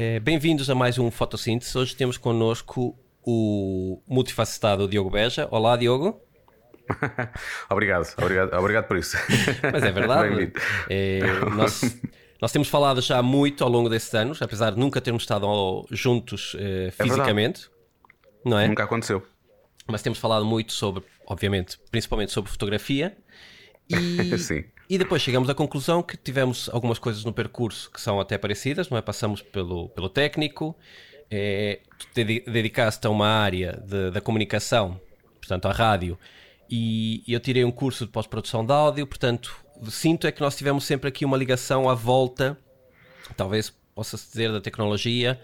É, Bem-vindos a mais um Fotossíntese. Hoje temos connosco o multifacetado Diogo Beja. Olá, Diogo. obrigado, obrigado, obrigado por isso. Mas é verdade. é, nós, nós, temos falado já muito ao longo desses anos, apesar de nunca termos estado juntos é, fisicamente. É não é? Nunca aconteceu. Mas temos falado muito sobre, obviamente, principalmente sobre fotografia. E, Sim. E depois chegamos à conclusão que tivemos algumas coisas no percurso que são até parecidas, não é? Passamos pelo, pelo técnico, é, dedicaste a uma área de, da comunicação, portanto, à rádio, e, e eu tirei um curso de pós-produção de áudio, portanto, sinto é que nós tivemos sempre aqui uma ligação à volta, talvez possa-se dizer, da tecnologia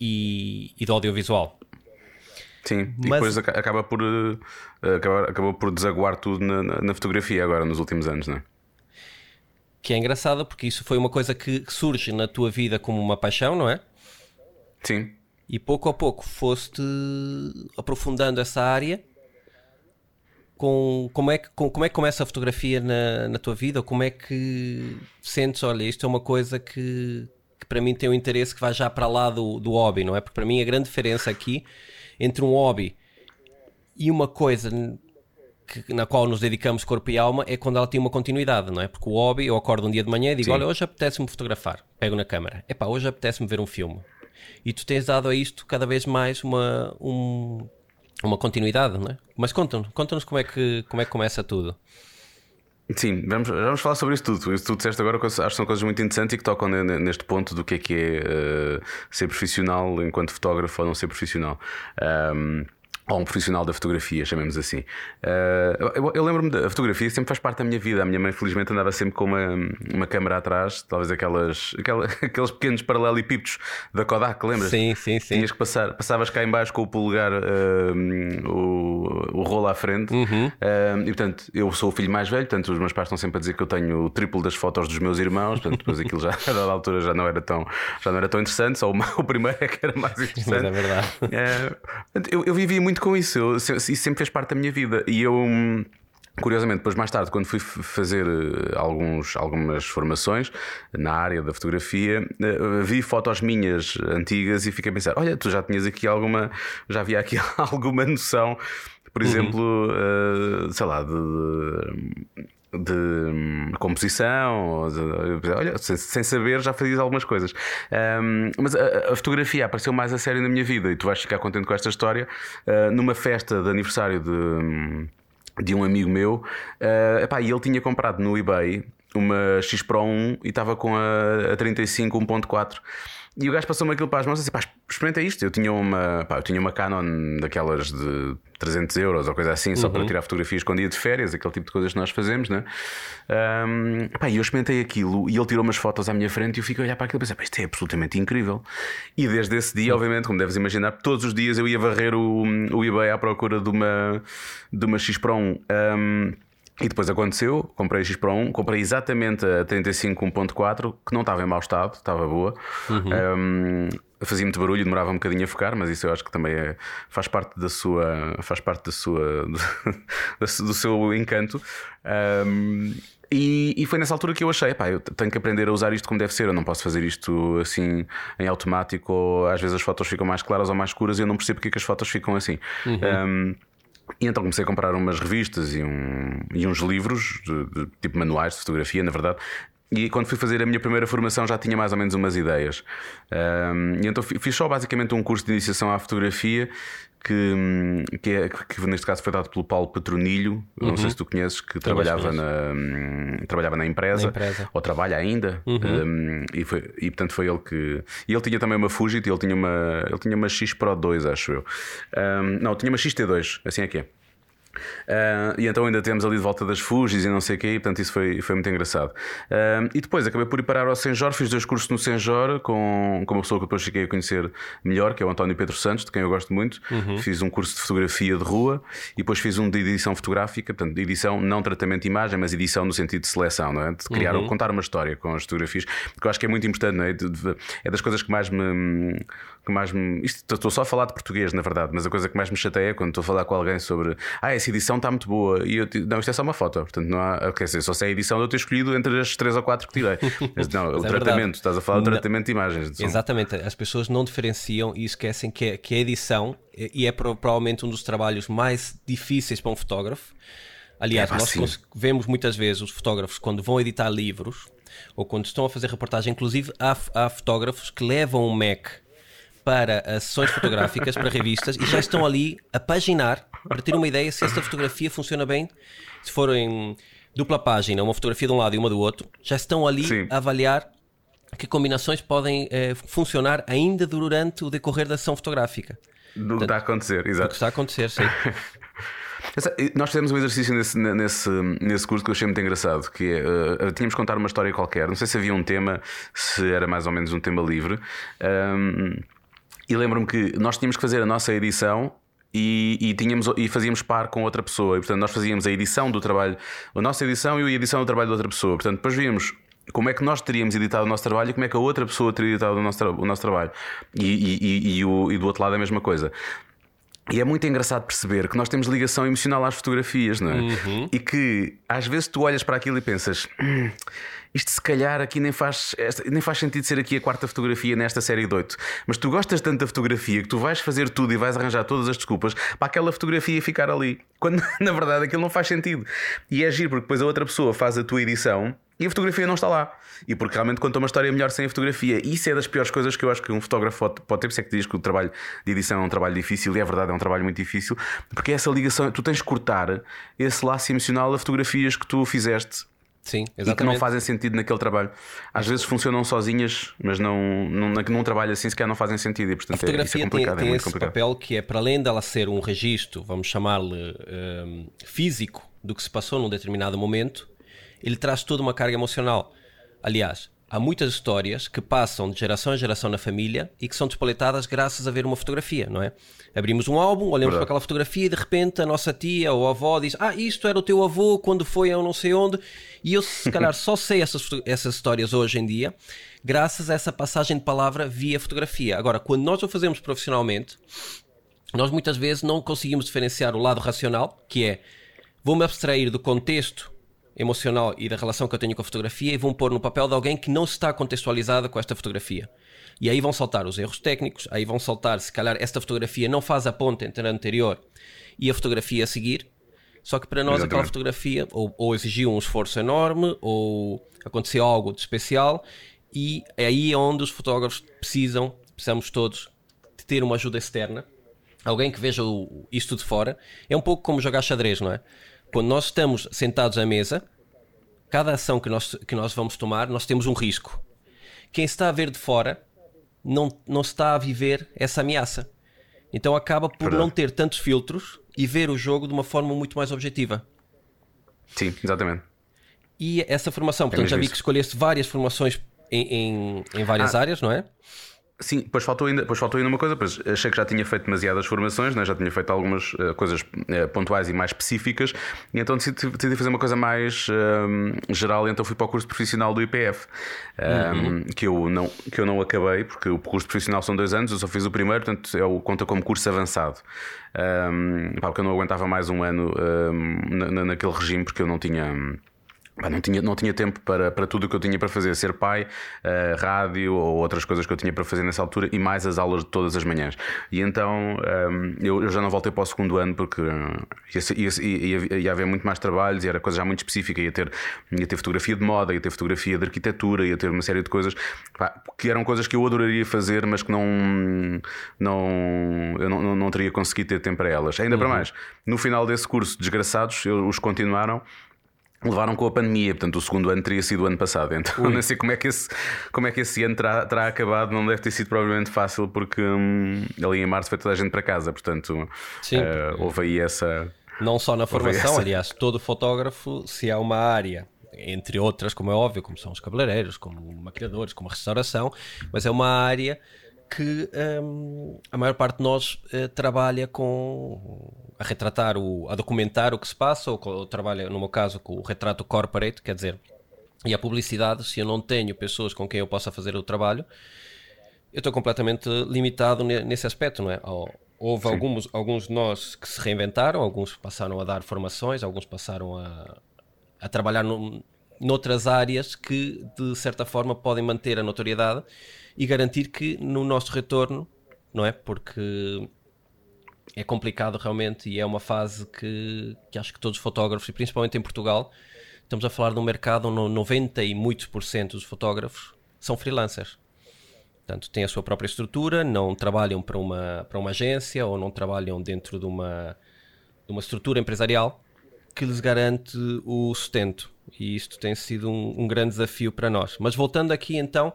e, e do audiovisual. Sim, Mas... e depois acaba por, uh, acaba, acabou por desaguar tudo na, na, fotografia agora nos últimos anos, não é? Que é engraçada porque isso foi uma coisa que surge na tua vida como uma paixão, não é? Sim. E pouco a pouco foste aprofundando essa área. Com, como, é que, com, como é que começa a fotografia na, na tua vida? Ou como é que sentes, olha, isto é uma coisa que, que para mim tem um interesse que vai já para lá do, do hobby, não é? Porque para mim a grande diferença aqui entre um hobby e uma coisa que, na qual nos dedicamos corpo e alma é quando ela tem uma continuidade, não é? Porque o hobby, eu acordo um dia de manhã e digo: Sim. Olha, hoje apetece-me fotografar. Pego na câmera. Epá, hoje apetece-me ver um filme. E tu tens dado a isto cada vez mais uma, um, uma continuidade, não é? Mas conta-nos conta como, é que, como é que começa tudo. Sim, vamos, vamos falar sobre isso tudo. Isso tu disseste agora acho que são coisas muito interessantes e que tocam neste ponto do que é que é uh, ser profissional enquanto fotógrafo ou não ser profissional. Um, ou um profissional da fotografia, chamemos assim. Uh, eu, eu lembro-me da fotografia, sempre faz parte da minha vida. A minha mãe, felizmente, andava sempre com uma, uma câmera atrás, talvez aquelas, aquela, aqueles pequenos paralelepípedos da Kodak, lembras? Sim, sim, sim. Tinhas que passar, passavas cá embaixo com o polegar, uh, o, o rolo à frente. Uhum. Uh, e portanto, eu sou o filho mais velho, portanto, os meus pais estão sempre a dizer que eu tenho o triplo das fotos dos meus irmãos, portanto, depois aquilo já, a dada altura, já não era tão, já não era tão interessante, só o, o primeiro é que era mais interessante. Mas é verdade. eu, eu vivia muito com isso. Eu, isso sempre fez parte da minha vida. E eu. Curiosamente, depois mais tarde, quando fui fazer eh, alguns, algumas formações na área da fotografia, eh, vi fotos minhas antigas e fiquei a pensar: olha, tu já tinhas aqui alguma, já havia aqui alguma noção, por uhum. exemplo, uhum. sei lá, de, de hum, composição, de, olha, sem, sem, saber já fazias algumas coisas. Um, mas a, a, fotografia apareceu mais a sério na minha vida e tu vais ficar contente com esta história. Uh, numa festa de aniversário de, hum, de um amigo meu, uh, epá, e ele tinha comprado no eBay uma X Pro 1 e estava com a, a 35 1.4. E o gajo passou-me aquilo para as mãos e disse: pá, experimenta isto. Eu tinha uma, pá, eu tinha uma Canon daquelas de 300 euros ou coisa assim, só uhum. para tirar fotografias quando ia de férias, aquele tipo de coisas que nós fazemos, né? Um, pá, e eu experimentei aquilo e ele tirou umas fotos à minha frente e eu fiquei a olhar para aquilo e pensei: pá, isto é absolutamente incrível. E desde esse dia, obviamente, como deves imaginar, todos os dias eu ia varrer o, o eBay à procura de uma, de uma X Pro 1. Um, e depois aconteceu, comprei a X Pro 1, comprei exatamente a 35 1.4, que não estava em mau estado, estava boa. Uhum. Um, fazia muito barulho, demorava um bocadinho a focar, mas isso eu acho que também é, faz parte da sua, faz parte da sua, do, do seu encanto. Um, e, e, foi nessa altura que eu achei, pá, eu tenho que aprender a usar isto como deve ser, eu não posso fazer isto assim em automático, ou às vezes as fotos ficam mais claras ou mais escuras e eu não percebo porque é que as fotos ficam assim. Uhum. Um, e então comecei a comprar umas revistas e, um, e uns livros, de, de, tipo manuais de fotografia, na verdade. E quando fui fazer a minha primeira formação já tinha mais ou menos umas ideias. Um, e então fiz só basicamente um curso de iniciação à fotografia que, que, é, que neste caso foi dado pelo Paulo Petronilho, uhum. não sei uhum. se tu conheces, que trabalhava na, hum, trabalhava na empresa, na empresa, ou trabalha ainda, uhum. um, e, foi, e portanto foi ele que. E ele tinha também uma Fujit, ele tinha uma, ele tinha uma X Pro 2, acho eu. Um, não, tinha uma XT2, assim é que é. Uh, e então ainda temos ali de volta das Fugis e não sei o quê, e portanto isso foi, foi muito engraçado. Uh, e depois acabei por ir parar ao Senjor, fiz dois cursos no Senjor com, com uma pessoa que depois fiquei a conhecer melhor, que é o António Pedro Santos, de quem eu gosto muito. Uhum. Fiz um curso de fotografia de rua e depois fiz um de edição fotográfica, portanto, de edição, não tratamento de imagem, mas edição no sentido de seleção, não é? De criar, uhum. contar uma história com as fotografias, porque eu acho que é muito importante, não é? É das coisas que mais me que mais me. Isto, estou só a falar de português, na verdade, mas a coisa que mais me chateia é quando estou a falar com alguém sobre ah, essa edição está muito boa e eu não, isto é só uma foto, portanto não há. Quer dizer, só se é a edição de eu ter escolhido entre as três ou quatro que tirei. Mas, não, o é tratamento, verdade. estás a falar do tratamento de imagens. Exatamente, as pessoas não diferenciam e esquecem que, que a edição, e é provavelmente um dos trabalhos mais difíceis para um fotógrafo. Aliás, é nós vemos muitas vezes os fotógrafos quando vão editar livros ou quando estão a fazer reportagem, inclusive há, há fotógrafos que levam um Mac para sessões fotográficas, para revistas, e já estão ali a paginar para ter uma ideia se esta fotografia funciona bem. Se for em dupla página, uma fotografia de um lado e uma do outro, já estão ali Sim. a avaliar que combinações podem eh, funcionar ainda durante o decorrer da sessão fotográfica. Do que está a acontecer, exato. Do que está a acontecer, sim. Nós fizemos um exercício nesse, nesse, nesse curso que eu achei muito engraçado, que é, uh, tínhamos que contar uma história qualquer, não sei se havia um tema, se era mais ou menos um tema livre. Um, e lembro-me que nós tínhamos que fazer a nossa edição e, e, tínhamos, e fazíamos par com outra pessoa. E, portanto, nós fazíamos a edição do trabalho, a nossa edição e a edição do trabalho da outra pessoa. Portanto, depois víamos como é que nós teríamos editado o nosso trabalho e como é que a outra pessoa teria editado o nosso, o nosso trabalho. E, e, e, o, e do outro lado a mesma coisa. E é muito engraçado perceber que nós temos ligação emocional às fotografias, não é? Uhum. E que às vezes tu olhas para aquilo e pensas. Hum, isto se calhar aqui nem faz, nem faz sentido ser aqui a quarta fotografia nesta série de oito. Mas tu gostas tanto da fotografia que tu vais fazer tudo e vais arranjar todas as desculpas para aquela fotografia ficar ali. Quando na verdade aquilo não faz sentido. E é giro porque depois a outra pessoa faz a tua edição e a fotografia não está lá. E porque realmente conta uma história melhor sem a fotografia. Isso é das piores coisas que eu acho que um fotógrafo pode ter. Por isso é que diz que o trabalho de edição é um trabalho difícil, e é verdade, é um trabalho muito difícil, porque é essa ligação, tu tens de cortar esse laço emocional a fotografias que tu fizeste. Sim, exatamente. E que não fazem sentido naquele trabalho. Às vezes funcionam sozinhas, mas não, não, num trabalho assim sequer não fazem sentido. E, portanto, a fotografia é, é tem, tem é esse complicado. papel que é, para além dela ser um registro, vamos chamar-lhe um, físico, do que se passou num determinado momento, ele traz toda uma carga emocional. Aliás, há muitas histórias que passam de geração em geração na família e que são despoletadas graças a ver uma fotografia, não é? Abrimos um álbum, olhamos Verdade. para aquela fotografia e de repente a nossa tia ou a avó diz: Ah, isto era o teu avô quando foi a não sei onde. E eu, se calhar, só sei essas, essas histórias hoje em dia graças a essa passagem de palavra via fotografia. Agora, quando nós o fazemos profissionalmente, nós muitas vezes não conseguimos diferenciar o lado racional, que é vou-me abstrair do contexto emocional e da relação que eu tenho com a fotografia e vão pôr no papel de alguém que não está contextualizada com esta fotografia. E aí vão saltar os erros técnicos, aí vão saltar, se calhar, esta fotografia não faz a ponte entre a anterior e a fotografia a seguir. Só que para nós Exatamente. aquela fotografia ou, ou, exigiu um esforço enorme ou aconteceu algo de especial e é aí onde os fotógrafos precisam, precisamos todos, de ter uma ajuda externa. Alguém que veja o, isto de fora. É um pouco como jogar xadrez, não é? Quando nós estamos sentados à mesa, cada ação que nós, que nós vamos tomar, nós temos um risco. Quem está a ver de fora não, não está a viver essa ameaça. Então acaba por Verdade. não ter tantos filtros e ver o jogo de uma forma muito mais objetiva. Sim, exatamente. E essa formação, portanto, é já vi isso. que escolheste várias formações em, em, em várias ah. áreas, não é? Sim, depois faltou, ainda, depois faltou ainda uma coisa, pois achei que já tinha feito demasiadas formações, né? já tinha feito algumas uh, coisas uh, pontuais e mais específicas, e então decidi, decidi fazer uma coisa mais uh, geral, então fui para o curso profissional do IPF, uhum. que, eu não, que eu não acabei, porque o curso profissional são dois anos, eu só fiz o primeiro, portanto é o, conta como curso avançado. Um, porque eu não aguentava mais um ano na, naquele regime, porque eu não tinha não tinha, não tinha tempo para, para tudo o que eu tinha para fazer, ser pai, uh, rádio ou outras coisas que eu tinha para fazer nessa altura e mais as aulas de todas as manhãs. E então um, ehm, eu, eu, já não voltei para o segundo ano porque ia, ia, ia, ia, haver muito mais trabalhos e era coisa já muito específica. Ia ter, ia ter fotografia de moda, ia ter fotografia de arquitetura, ia ter uma série de coisas pá, que eram coisas que eu adoraria fazer, mas que não, não, eu não, não, não teria conseguido ter tempo para elas. Ainda uhum. para mais, no final desse curso, desgraçados, eu, os continuaram levaram com a pandemia, portanto o segundo ano teria sido o ano passado, então Ui. não sei como é que esse, como é que esse ano terá, terá acabado, não deve ter sido provavelmente fácil porque hum, ali em março foi toda a gente para casa, portanto uh, houve aí essa. Não só na formação, essa... aliás, todo fotógrafo, se há uma área entre outras, como é óbvio, como são os cabeleireiros, como maquiadores, como a restauração, mas é uma área que um, a maior parte de nós uh, trabalha com a retratar, o, a documentar o que se passa, ou, ou trabalha, no meu caso, com o retrato corporate, quer dizer, e a publicidade, se eu não tenho pessoas com quem eu possa fazer o trabalho, eu estou completamente limitado nesse aspecto, não é? Houve alguns, alguns de nós que se reinventaram, alguns passaram a dar formações, alguns passaram a, a trabalhar no, noutras áreas que, de certa forma, podem manter a notoriedade e garantir que no nosso retorno, não é? Porque é complicado realmente e é uma fase que, que acho que todos os fotógrafos, e principalmente em Portugal, estamos a falar de um mercado onde 90 e muitos por cento dos fotógrafos são freelancers. Portanto, têm a sua própria estrutura, não trabalham para uma, para uma agência ou não trabalham dentro de uma, de uma estrutura empresarial que lhes garante o sustento. E isto tem sido um, um grande desafio para nós. Mas voltando aqui então,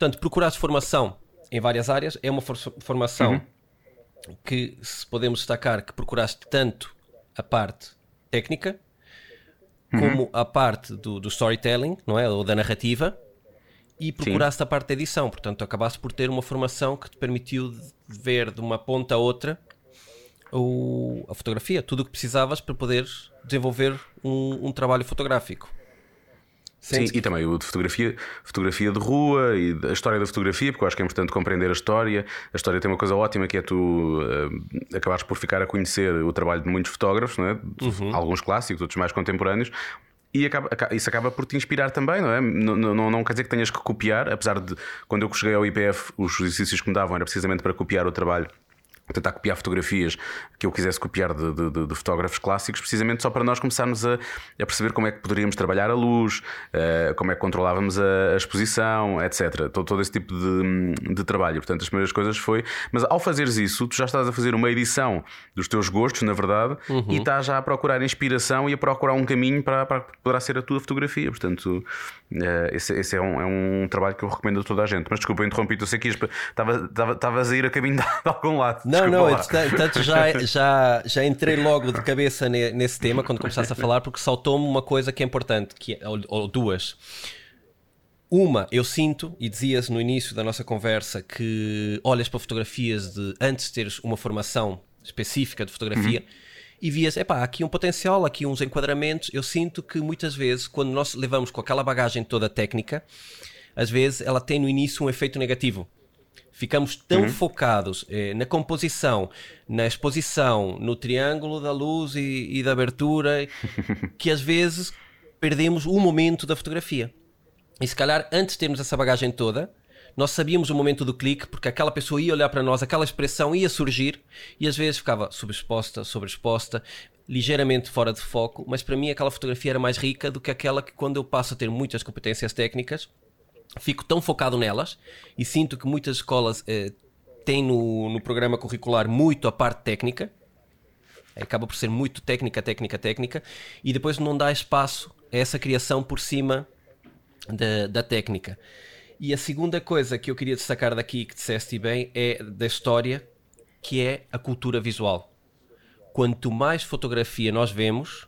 portanto, procurar formação em várias áreas é uma for formação uhum. que se podemos destacar que procuraste tanto a parte técnica uhum. como a parte do, do storytelling, não é? Ou da narrativa e procuraste Sim. a parte da edição. Portanto, acabaste por ter uma formação que te permitiu ver de uma ponta a outra o, a fotografia, tudo o que precisavas para poderes desenvolver um, um trabalho fotográfico. Sim, e também o de fotografia, fotografia de rua e a história da fotografia, porque eu acho que é importante compreender a história. A história tem uma coisa ótima que é tu uh, acabares por ficar a conhecer o trabalho de muitos fotógrafos, não é? Uhum. alguns clássicos, outros mais contemporâneos, e acaba, isso acaba por te inspirar também, não é? Não, não, não, quer dizer que tenhas que copiar, apesar de quando eu cheguei ao IPF, os exercícios que me davam era precisamente para copiar o trabalho tentar copiar fotografias que eu quisesse copiar de, de, de, fotógrafos clássicos, precisamente só para nós começarmos a, a perceber como é que poderíamos trabalhar a luz, uh, como é que controlávamos a, a exposição, etc. Todo, todo esse tipo de, de, trabalho. Portanto, as primeiras coisas foi. Mas ao fazeres isso, tu já estás a fazer uma edição dos teus gostos, na verdade, uhum. e estás já a procurar inspiração e a procurar um caminho para, para que poderá ser a tua fotografia. Portanto, uh, esse, esse é, um, é, um, trabalho que eu recomendo a toda a gente. Mas desculpa, interrompi-te, eu sei que estavas a ir a caminho de algum lado. Não, não, não, entretanto já, já, já entrei logo de cabeça nesse tema quando começaste a falar, porque saltou-me uma coisa que é importante, que é, ou, ou duas. Uma, eu sinto, e dizias no início da nossa conversa, que olhas para fotografias de antes de teres uma formação específica de fotografia uhum. e vias, epá, aqui um potencial, aqui uns enquadramentos. Eu sinto que muitas vezes, quando nós levamos com aquela bagagem toda técnica, às vezes ela tem no início um efeito negativo. Ficamos tão uhum. focados eh, na composição, na exposição, no triângulo da luz e, e da abertura, que às vezes perdemos o momento da fotografia. E se calhar, antes de termos essa bagagem toda, nós sabíamos o momento do clique, porque aquela pessoa ia olhar para nós, aquela expressão ia surgir e às vezes ficava subexposta, sobreexposta, ligeiramente fora de foco, mas para mim aquela fotografia era mais rica do que aquela que, quando eu passo a ter muitas competências técnicas, fico tão focado nelas e sinto que muitas escolas eh, têm no, no programa curricular muito a parte técnica, acaba por ser muito técnica, técnica, técnica, e depois não dá espaço a essa criação por cima da, da técnica. E a segunda coisa que eu queria destacar daqui, que disseste bem, é da história, que é a cultura visual. Quanto mais fotografia nós vemos,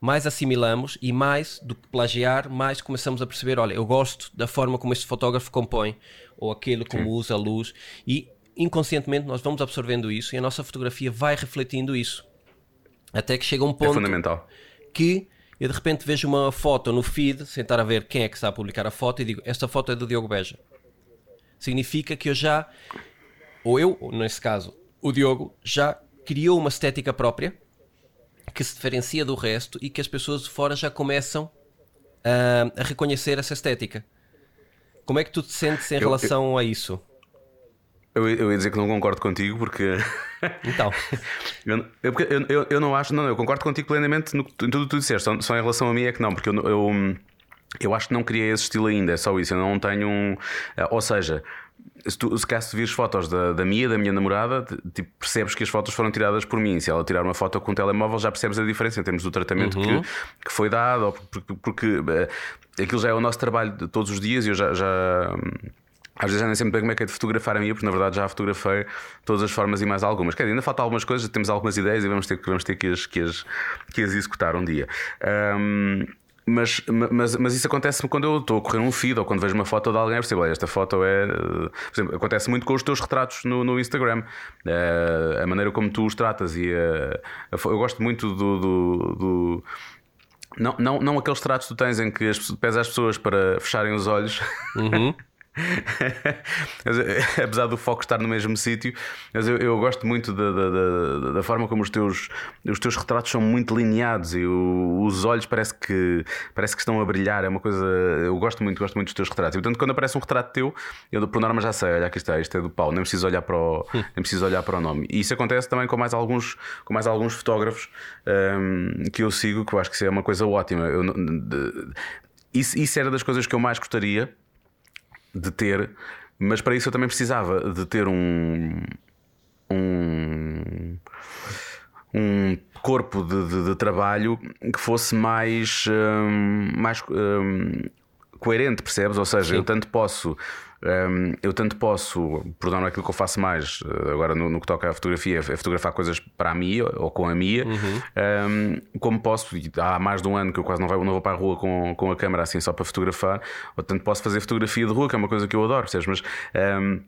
mais assimilamos e mais do que plagiar, mais começamos a perceber, olha, eu gosto da forma como este fotógrafo compõe, ou aquele como Sim. usa a luz, e inconscientemente nós vamos absorvendo isso e a nossa fotografia vai refletindo isso. Até que chega um é ponto é que eu de repente vejo uma foto no feed, sentar a ver quem é que está a publicar a foto e digo, esta foto é do Diogo Beja. Significa que eu já, ou eu, ou nesse caso, o Diogo, já criou uma estética própria que se diferencia do resto e que as pessoas de fora já começam a, a reconhecer essa estética. Como é que tu te sentes em eu, relação eu, a isso? Eu, eu ia dizer que não concordo contigo porque. Então. eu, eu, eu, não acho. Não, eu concordo contigo plenamente no, em tudo o que tu disseste. Só, só, em relação a mim é que não, porque eu, eu, acho que não criei esse estilo ainda. É só isso. Eu não tenho um. Eh, ou seja, se, tu, se caso vires fotos da, da minha, da minha namorada, tipo, percebes que as fotos foram tiradas por mim. Se ela tirar uma foto com um telemóvel, já percebes a diferença em termos do tratamento uhum. que, que foi dado, porque, porque uh, aquilo já é o nosso trabalho de todos os dias e eu já. já às vezes já nem sempre bem como é que é de fotografar a minha, porque na verdade já fotografei todas as formas e mais algumas. Quer dizer, ainda falta algumas coisas, temos algumas ideias e vamos ter, vamos ter que, as, que, as, que as executar um dia. Um, mas, mas, mas isso acontece quando eu estou a correr um feed ou quando vejo uma foto de alguém, eu percebo, esta foto é. Por exemplo, acontece muito com os teus retratos no, no Instagram. Uh, a maneira como tu os tratas. E uh, eu gosto muito do, do, do. não, não, não aqueles tratos que tu tens em que as, pés às pessoas para fecharem os olhos. Uhum. Apesar do foco estar no mesmo sítio, mas eu, eu, gosto muito da, da, da, forma como os teus, os teus retratos são muito lineados e o, os olhos parece que, parece que estão a brilhar. É uma coisa. Eu gosto muito, gosto muito dos teus retratos. E, portanto, quando aparece um retrato teu, eu por norma já sei, olha aqui está, isto é do Paulo, nem preciso olhar para o, nem preciso olhar para o nome. E isso acontece também com mais alguns, com mais alguns fotógrafos um, que eu sigo, que eu acho que isso é uma coisa ótima. Eu, de, isso, isso era das coisas que eu mais gostaria de ter, mas para isso eu também precisava de ter um. um um corpo de, de, de, trabalho que fosse mais, um, mais um, coerente, percebes? Ou seja, Sim. eu tanto posso um, eu tanto posso, por não aquilo que eu faço mais eh, agora no, no, que toca à fotografia, é fotografar coisas para a Mia ou com a Mia, uhum. um, como posso, há mais de um ano que eu quase não, vai, não vou para a rua com, com a câmera assim só para fotografar, ou tanto posso fazer fotografia de rua, que é uma coisa que eu adoro, percebes? Mas um,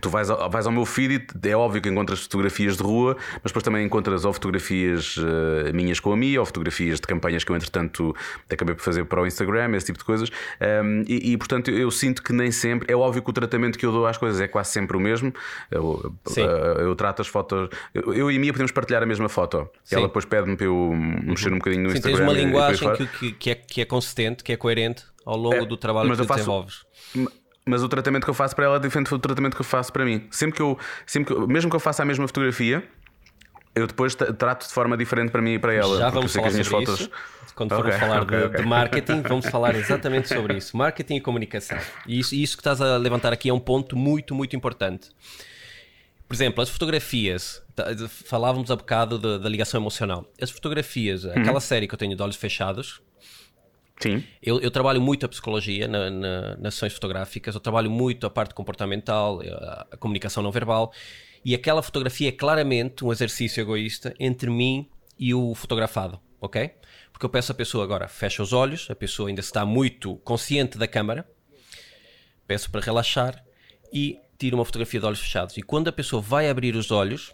Tu vais ao, vais ao meu feed e é óbvio que encontras fotografias de rua, mas depois também encontras ou fotografias uh, minhas com a minha, ou fotografias de campanhas que eu, entretanto, acabei por fazer para o Instagram, esse tipo de coisas. Um, e, e, portanto, eu sinto que nem sempre. É óbvio que o tratamento que eu dou às coisas é quase sempre o mesmo. Eu, uh, eu trato as fotos. Eu, eu, e a minha podemos partilhar a mesma foto. Sim. Ela depois pede-me para eu mexer um bocadinho no Sim, Instagram. Tens uma linguagem que, que, é, que é consistente, que é coerente ao longo é, do trabalho que tu faço, desenvolves mas o tratamento que eu faço para ela é diferente do tratamento que eu faço para mim. Sempre que eu, sempre que eu, mesmo que eu faça a mesma fotografia, eu depois trato de forma diferente para mim e para ela. Já vamos falar sobre fotos... isso. Quando okay, formos falar okay, de, okay. de, marketing, vamos falar exatamente sobre isso. Marketing e comunicação. E isso, isso que estás a levantar aqui é um ponto muito, muito importante. Por exemplo, as fotografias. Tá, falávamos há bocado da, da ligação emocional. As fotografias, aquela uhum. série que eu tenho de olhos fechados, Sim. Eu, eu, trabalho muito a psicologia na, na, nas sessões fotográficas, eu trabalho muito a parte comportamental, a, a, comunicação não verbal, e aquela fotografia é claramente um exercício egoísta entre mim e o fotografado, ok? Porque eu peço à pessoa agora, fecha os olhos, a pessoa ainda está muito consciente da câmara, peço para relaxar e tiro uma fotografia de olhos fechados. E quando a pessoa vai abrir os olhos,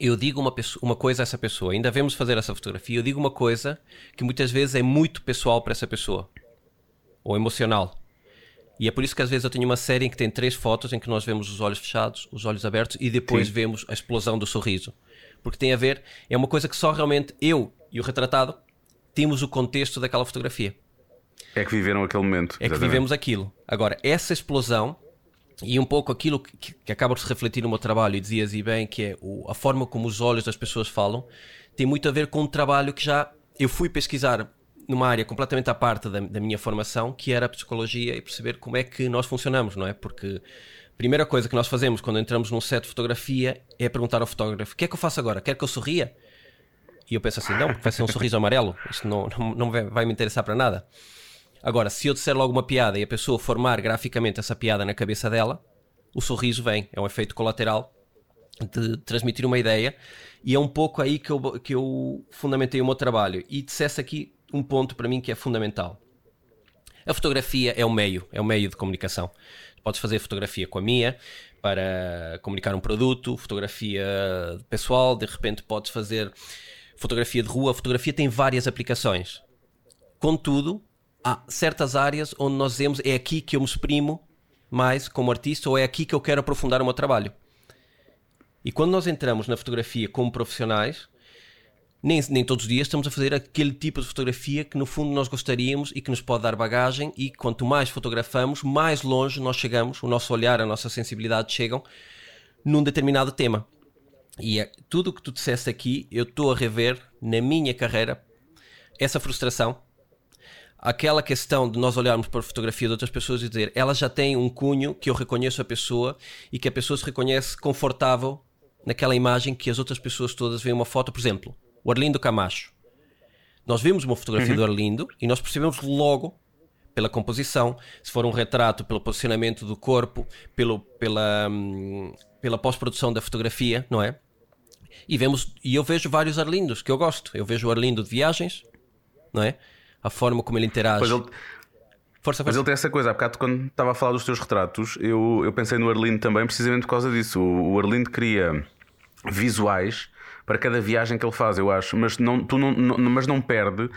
eu digo uma, pessoa, uma coisa a essa pessoa, ainda vemos fazer essa fotografia, eu digo uma coisa que muitas vezes é muito pessoal para essa pessoa, ou emocional. E é por isso que às vezes eu tenho uma série em que tem três fotos em que nós vemos os olhos fechados, os olhos abertos e depois Sim. vemos a explosão do sorriso. Porque tem a ver, é uma coisa que só realmente eu e o retratado temos o contexto daquela fotografia. É que viveram aquele momento. É exatamente. que vivemos aquilo. Agora, essa explosão e um pouco aquilo que, que acaba de se refletir no meu trabalho, e dizias e bem, que é o, a forma como os olhos das pessoas falam, tem muito a ver com um trabalho que já eu fui pesquisar numa área completamente à parte da, da, minha formação, que era a psicologia e perceber como é que nós funcionamos, não é? Porque primeira coisa que nós fazemos quando entramos num set de fotografia é perguntar ao fotógrafo: o que é que eu faço agora? Quer que eu sorria? E eu penso assim: não, vai ser um sorriso amarelo, isto não, não, não vai me interessar para nada. Agora, se eu disser logo uma piada e a pessoa formar graficamente essa piada na cabeça dela, o sorriso vem. É um efeito colateral de transmitir uma ideia. E é um pouco aí que eu, que eu fundamentei o meu trabalho. E dissesse aqui um ponto para mim que é fundamental. A fotografia é um meio, é um meio de comunicação. Podes fazer fotografia com a minha para comunicar um produto, fotografia pessoal, de repente podes fazer fotografia de rua. A fotografia tem várias aplicações. Contudo, há certas áreas onde nós dizemos é aqui que eu me exprimo mais como artista ou é aqui que eu quero aprofundar o meu trabalho. E quando nós entramos na fotografia como profissionais, nem, nem todos os dias estamos a fazer aquele tipo de fotografia que no fundo nós gostaríamos e que nos pode dar bagagem e quanto mais fotografamos, mais longe nós chegamos, o nosso olhar, a nossa sensibilidade chegam num determinado tema. E é, tudo o que tu disseste aqui, eu estou a rever na minha carreira essa frustração aquela questão de nós olharmos para a fotografia de outras pessoas e dizer ela já tem um cunho que eu reconheço a pessoa e que a pessoa se reconhece confortável naquela imagem que as outras pessoas todas veem uma foto, por exemplo, o Arlindo Camacho. Nós vimos uma fotografia uhum. do Arlindo e nós percebemos logo pela composição, se for um retrato, pelo posicionamento do corpo, pelo, pela, hum, pela pós-produção da fotografia, não é? E, vemos, e eu vejo vários Arlindos que eu gosto. Eu vejo o Arlindo de viagens, não é? A forma como ele interage. Pois ele... Força, força. Mas ele tem essa coisa, há bocado quando estava a falar dos teus retratos, eu, eu pensei no Arlindo também, precisamente por causa disso. O, o Arlindo cria visuais para cada viagem que ele faz, eu acho. Mas não, tu não, não mas não perde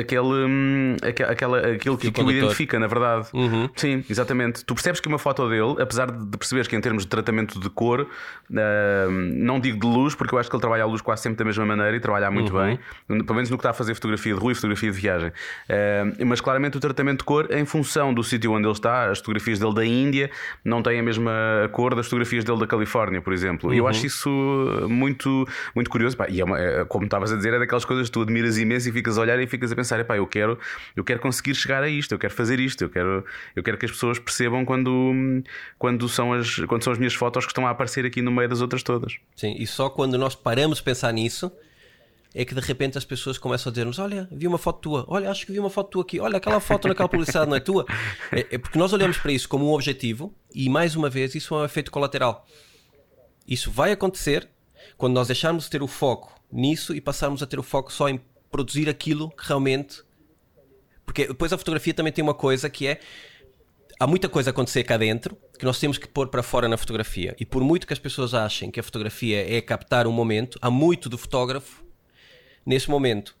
aquele, hum, aquela, aquilo que, que o identifica, na verdade. Uhum. Sim, exatamente. Tu percebes que uma foto dele, apesar de perceberes que em termos de tratamento de cor, uh, não digo de luz, porque eu acho que ele trabalha a luz quase sempre da mesma maneira e trabalha muito uhum. bem, pelo menos no que está a fazer fotografia de rua e fotografia de viagem. Uh, mas claramente o tratamento de cor, em função do sítio onde ele está, as fotografias dele da Índia não têm a mesma cor das fotografias dele da Califórnia, por exemplo. E eu uhum. acho isso muito, muito curioso. Pá, e é, uma, é como estavas a dizer, é daquelas coisas que tu admiras imenso e ficas a olhar e ficas a pensar: pá, eu quero, eu quero conseguir chegar a isto, eu quero fazer isto, eu quero, eu quero que as pessoas percebam quando, quando, são as, quando são as minhas fotos que estão a aparecer aqui no meio das outras todas. Sim, e só quando nós paramos de pensar nisso é que de repente as pessoas começam a dizer-nos: Olha, vi uma foto tua, olha, acho que vi uma foto tua aqui, olha, aquela foto naquela publicidade não é tua. É, é, porque nós olhamos para isso como um objetivo e, mais uma vez, isso é um efeito colateral. Isso vai acontecer quando nós deixarmos de ter o foco nisso e passarmos a ter o foco só em produzir aquilo que realmente. Porque depois a fotografia também tem uma coisa que é. Há muita coisa a acontecer cá dentro que nós temos que pôr para fora na fotografia. E por muito que as pessoas achem que a fotografia é captar um momento, há muito do fotógrafo nesse momento.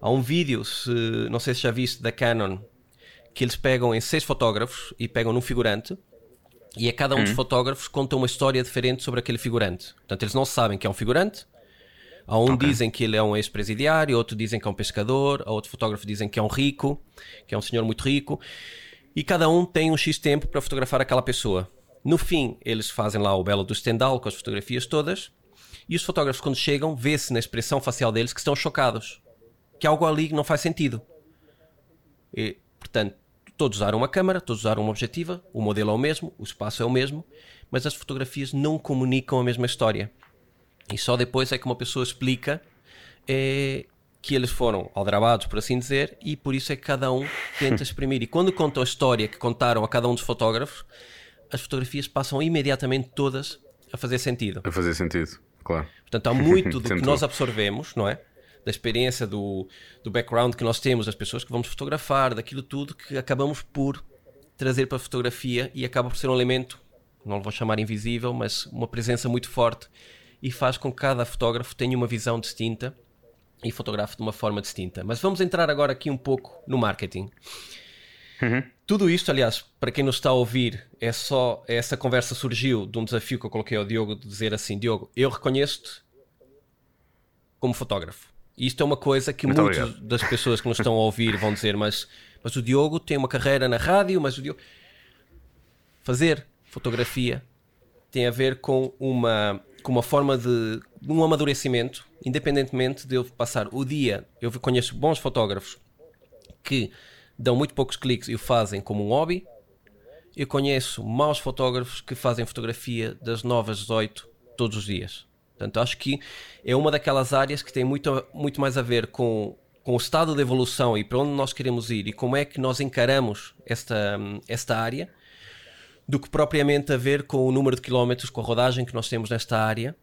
Há um vídeo, se, não sei se já viste, da Canon, que eles pegam em seis fotógrafos e pegam num figurante e a cada um dos uhum. fotógrafos conta uma história diferente sobre aquele figurante. Portanto, eles não sabem que é um figurante. A um okay. dizem que ele é um ex-presidiário, outro dizem que é um pescador, outro fotógrafo dizem que é um rico, que é um senhor muito rico. E cada um tem um X tempo para fotografar aquela pessoa. No fim, eles fazem lá o belo do Stendhal com as fotografias todas. E os fotógrafos, quando chegam, vê-se na expressão facial deles que estão chocados. Que algo ali não faz sentido. E, portanto, Todos usaram uma câmera, todos usaram uma objetiva, o modelo é o mesmo, o espaço é o mesmo, mas as fotografias não comunicam a mesma história. E só depois é que uma pessoa explica é, que eles foram aldrabados, por assim dizer, e por isso é que cada um tenta exprimir. E quando contam a história que contaram a cada um dos fotógrafos, as fotografias passam imediatamente todas a fazer sentido. A fazer sentido, claro. Portanto, há muito do que nós absorvemos, não é? Da experiência, do, do background que nós temos, das pessoas que vamos fotografar, daquilo tudo que acabamos por trazer para a fotografia e acaba por ser um elemento, não vou chamar invisível, mas uma presença muito forte e faz com que cada fotógrafo tenha uma visão distinta e fotografe de uma forma distinta. Mas vamos entrar agora aqui um pouco no marketing. Uhum. Tudo isto, aliás, para quem nos está a ouvir, é só essa conversa surgiu de um desafio que eu coloquei ao Diogo de dizer assim: Diogo, eu reconheço-te como fotógrafo. Isto é uma coisa que muitas das pessoas que nos estão a ouvir vão dizer, mas, mas o Diogo tem uma carreira na rádio, mas o Diogo. Fazer fotografia tem a ver com uma, com uma forma de, de um amadurecimento, independentemente de eu passar o dia. Eu conheço bons fotógrafos que dão muito poucos cliques e o fazem como um hobby. Eu conheço maus fotógrafos que fazem fotografia das 9 às 18 todos os dias. Portanto, acho que é uma daquelas áreas que tem muito, muito mais a ver com, com o estado de evolução e para onde nós queremos ir e como é que nós encaramos esta, esta área, do que propriamente a ver com o número de quilómetros, com a rodagem que nós temos nesta área,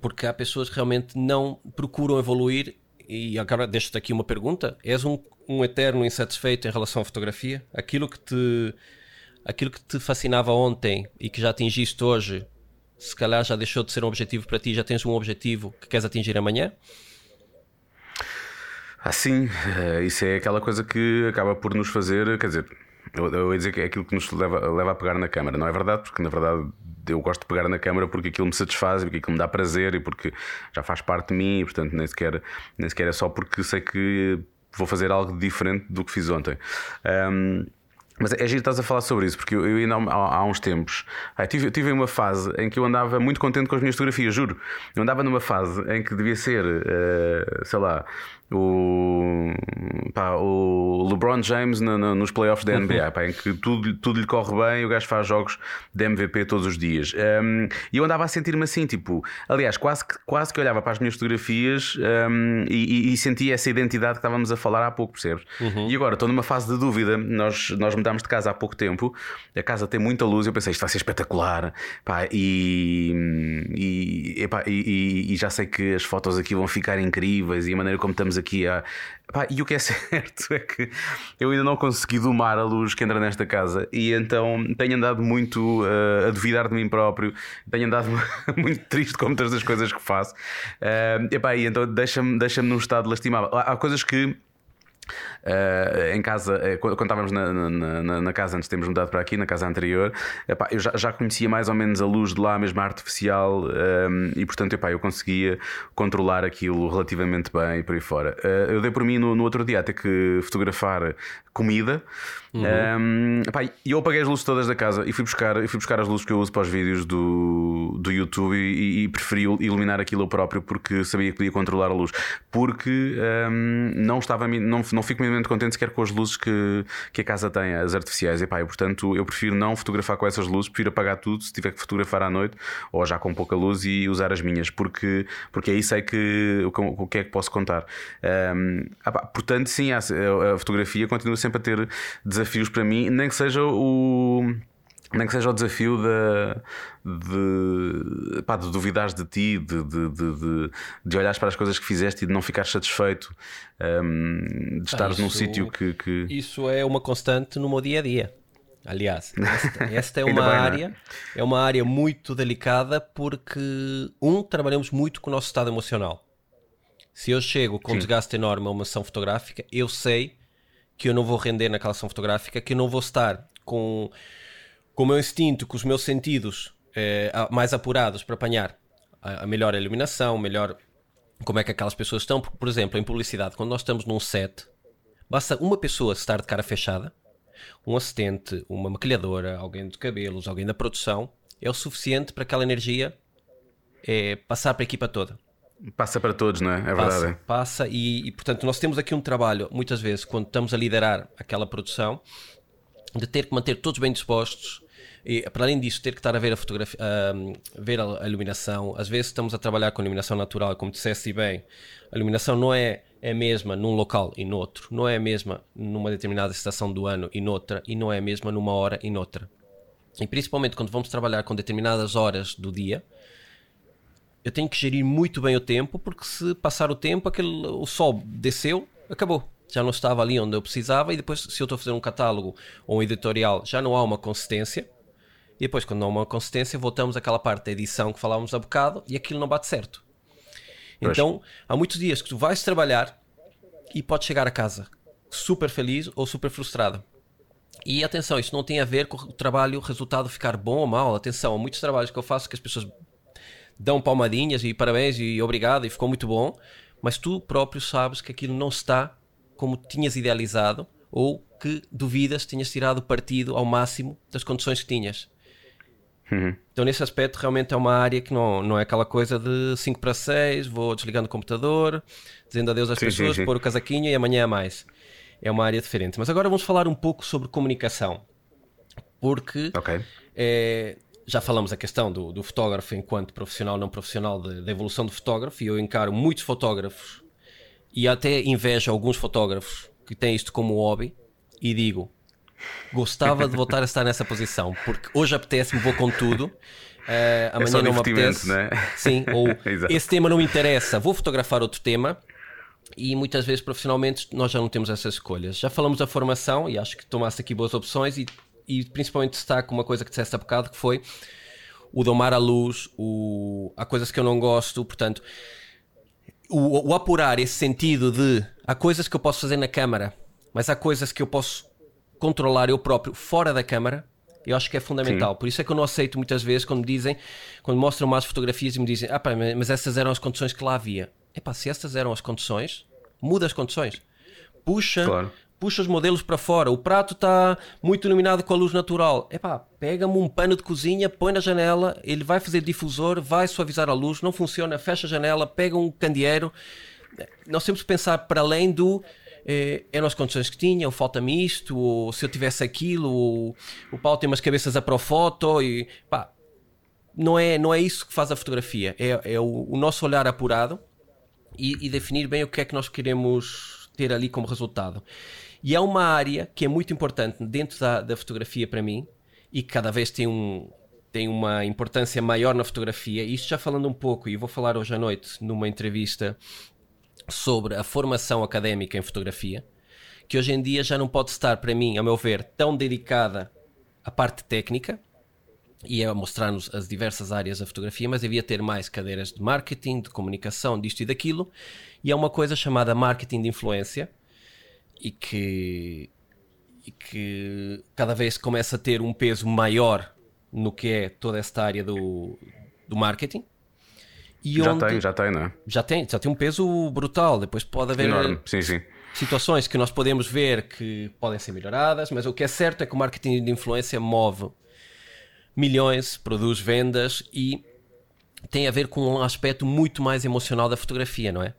porque há pessoas que realmente não procuram evoluir. E agora deixo-te aqui uma pergunta: és um, um eterno insatisfeito em relação à fotografia? Aquilo que te aquilo que te fascinava ontem e que já atingiste hoje se calhar já deixou de ser um objetivo para ti, já tens um objetivo que queres atingir amanhã? Ah, sim, eh, isso é aquela coisa que acaba por nos fazer, quer dizer, eu, ia dizer que é aquilo que nos leva, leva a pegar na câmara, não é verdade? Porque na verdade eu gosto de pegar na câmara porque aquilo me satisfaz, porque aquilo me dá prazer e porque já faz parte de mim e portanto nem sequer, nem sequer é só porque sei que vou fazer algo diferente do que fiz ontem. Um, mas é giro estás a falar sobre isso, porque eu, ainda há, há uns tempos ah, tive, tive uma fase em que eu andava muito contente com as minhas fotografias, juro. Eu andava numa fase em que devia ser, uh, sei lá, o, pá, o LeBron James no, no, nos playoffs da NBA, pá, em que tudo, tudo lhe corre bem, o gajo faz jogos de MVP todos os dias. Um, e eu andava a sentir-me assim, tipo, aliás, quase que, quase que olhava para as minhas fotografias um, e, e, sentia essa identidade que estávamos a falar há pouco, percebes? Uhum. E agora estou numa fase de dúvida. Nós, nós mudámos de casa há pouco tempo, a casa tem muita luz, eu pensei, isto vai ser espetacular, pá, e, e, epá, e, e já sei que as fotos aqui vão ficar incríveis e a maneira como estamos aqui aqui. Pá, e o que é certo é que eu ainda não consegui domar a luz que entra nesta casa e então tenho andado muito uh, a duvidar de mim próprio, tenho andado muito triste com muitas das coisas que faço. Uh, epá, e então deixa-me deixa num estado lastimável. Há, há coisas que Uh, em casa, uh, quando estávamos na, na, na, casa antes de termos mudado para aqui, na casa anterior, epá, eu já, já, conhecia mais ou menos a luz de lá, mesmo artificial, um, e portanto epá, eu conseguia controlar aquilo relativamente bem e por aí fora. Uh, eu dei por mim no, no outro dia a ter que fotografar comida. Uhum. Um, e eu apaguei as luzes todas da casa e fui buscar, fui buscar as luzes que eu uso para os vídeos do, do YouTube e, e preferi iluminar aquilo eu próprio porque sabia que podia controlar a luz. Porque um, não estava não, não fico minimamente contente sequer com as luzes que, que a casa tem, as artificiais. E, pá, eu, portanto, eu prefiro não fotografar com essas luzes, prefiro apagar tudo se tiver que fotografar à noite ou já com pouca luz e usar as minhas, porque, porque aí sei que, o, o que é que posso contar. Um, ah, pá, portanto, sim, a, a fotografia continua sempre a ter desafios para mim, nem que seja o nem que seja o desafio de, de, pá, de duvidares de ti, de, de, de, de olhares para as coisas que fizeste e de não ficar satisfeito, um, de estares ah, num sítio que, que, Isso é uma constante no meu dia a dia. Aliás, esta, esta é uma bem, é? área, é? é uma área muito delicada porque, um, trabalhamos muito com o nosso estado emocional. Se eu chego com um desgaste enorme a uma sessão fotográfica, eu sei que eu não vou render naquela ação fotográfica, que eu não vou estar com, com o meu instinto, com os meus sentidos eh, mais apurados para apanhar a, a, melhor iluminação, melhor como é que aquelas pessoas estão. Porque, por exemplo, em publicidade, quando nós estamos num set, basta uma pessoa estar de cara fechada, um assistente, uma maquilhadora, alguém de cabelos, alguém da produção, é o suficiente para aquela energia é, passar para a equipa toda. Passa para todos, não é? É passa, verdade. Passa e, e, portanto, nós temos aqui um trabalho, muitas vezes, quando estamos a liderar aquela produção, de ter que manter todos bem dispostos. E, para além disso, ter que estar a ver a fotografia, a ver a, iluminação. Às vezes estamos a trabalhar com iluminação natural, como disseste bem. A iluminação não é, é a mesma num local e noutro, não é a mesma numa determinada estação do ano e noutra, e não é a mesma numa hora e noutra. E principalmente quando vamos trabalhar com determinadas horas do dia, eu tenho que gerir muito bem o tempo, porque se passar o tempo, aquele, o sol desceu, acabou. Já não estava ali onde eu precisava, e depois, se eu estou a fazer um catálogo ou um editorial, já não há uma consistência. E depois, quando não há uma consistência, voltamos àquela parte da edição que falávamos há bocado e aquilo não bate certo. Então, há muitos dias que tu vais trabalhar e podes chegar a casa super feliz ou super frustrado. E atenção, isso não tem a ver com o trabalho, o resultado ficar bom ou mal. Atenção, há muitos trabalhos que eu faço que as pessoas dão palmadinhas e parabéns e obrigado e ficou muito bom, mas tu próprio sabes que aquilo não está como tinhas idealizado ou que duvidas tinhas tirado partido ao máximo das condições que tinhas. Uhum. Então, nesse aspecto, realmente é uma área que não, não é aquela coisa de 5 para 6, vou desligando o computador, dizendo adeus às sim, pessoas, sim, sim. pôr o casaquinho e amanhã é mais. É uma área diferente. Mas agora vamos falar um pouco sobre comunicação. Porque okay. é, já falamos a questão do, do fotógrafo enquanto profissional, não profissional, da evolução do fotógrafo, e eu encaro muitos fotógrafos e até invejo alguns fotógrafos que têm isto como hobby e digo, gostava de voltar a estar nessa posição, porque hoje apetece-me, vou com tudo. Uh, amanhã é não me apetece. Né? Sim, ou esse tema não me interessa, vou fotografar outro tema. E muitas vezes profissionalmente nós já não temos essas escolhas. Já falamos da formação e acho que tomaste aqui boas opções e e principalmente destaco uma coisa que disseste há bocado que foi o domar a luz, o, há coisas que eu não gosto, portanto, o, o, apurar esse sentido de há coisas que eu posso fazer na câmara, mas há coisas que eu posso controlar eu próprio fora da câmara. Eu acho que é fundamental. Sim. Por isso é que eu não aceito muitas vezes quando me dizem, quando mostram mais fotografias e me dizem, ah pá, mas essas eram as condições que lá havia. É pá, se essas eram as condições, muda as condições. Puxa, claro puxa os modelos para fora, o prato está muito iluminado com a luz natural. Epá, pega-me um pano de cozinha, põe na janela, ele vai fazer difusor, vai suavizar a luz, não funciona, fecha a janela, pega um candeeiro. Nós temos que pensar para além do eh, eram as condições que tinha, ou falta-me isto, ou se eu tivesse aquilo, ou o pau tem umas cabeças a pro foto e pá, não é, não é isso que faz a fotografia, é, é o, o nosso olhar apurado e, e definir bem o que é que nós queremos ter ali como resultado. E é uma área que é muito importante dentro da, da fotografia para mim e que cada vez tem, um, tem uma importância maior na fotografia. Isto já falando um pouco, e vou falar hoje à noite numa entrevista sobre a formação académica em fotografia, que hoje em dia já não pode estar, para mim, a meu ver, tão dedicada à parte técnica e a mostrar-nos as diversas áreas da fotografia, mas devia ter mais cadeiras de marketing, de comunicação, disto e daquilo, e é uma coisa chamada marketing de influência e que, e que cada vez começa a ter um peso maior no que é toda esta área do, do marketing. E já onde, tem, já tem, não é? Já tem, já tem um peso brutal. Depois pode haver Enorme. Sim, sim. situações que nós podemos ver que podem ser melhoradas, mas o que é certo é que o marketing de influência move milhões, produz vendas e tem a ver com um aspecto muito mais emocional da fotografia, não é?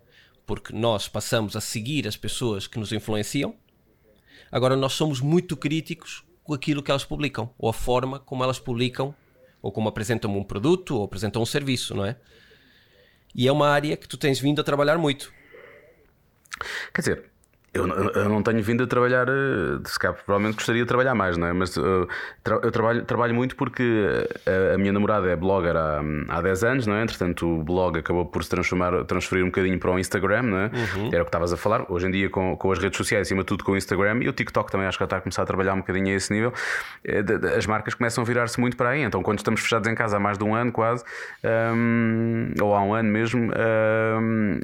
Porque nós passamos a seguir as pessoas que nos influenciam, agora nós somos muito críticos com aquilo que elas publicam, ou a forma como elas publicam, ou como apresentam um produto, ou apresentam um serviço, não é? E é uma área que tu tens vindo a trabalhar muito. Quer dizer, eu, eu, não tenho vindo a trabalhar, eh, se calhar provavelmente gostaria de trabalhar mais, não é? Mas uh, eu trabalho, trabalho muito porque a, a, minha namorada é blogger há, há 10 anos, não é? Entretanto, o blog acabou por se transformar, transferir um bocadinho para o Instagram, não é? Uhum. Era o que estavas a falar. Hoje em dia, com, com as redes sociais, acima de tudo com o Instagram e o TikTok também, acho que já está a começar a trabalhar um bocadinho a esse nível. Eh, as marcas começam a virar-se muito para aí. Então, quando estamos fechados em casa há mais de um ano, quase, um, ou há um ano mesmo, um,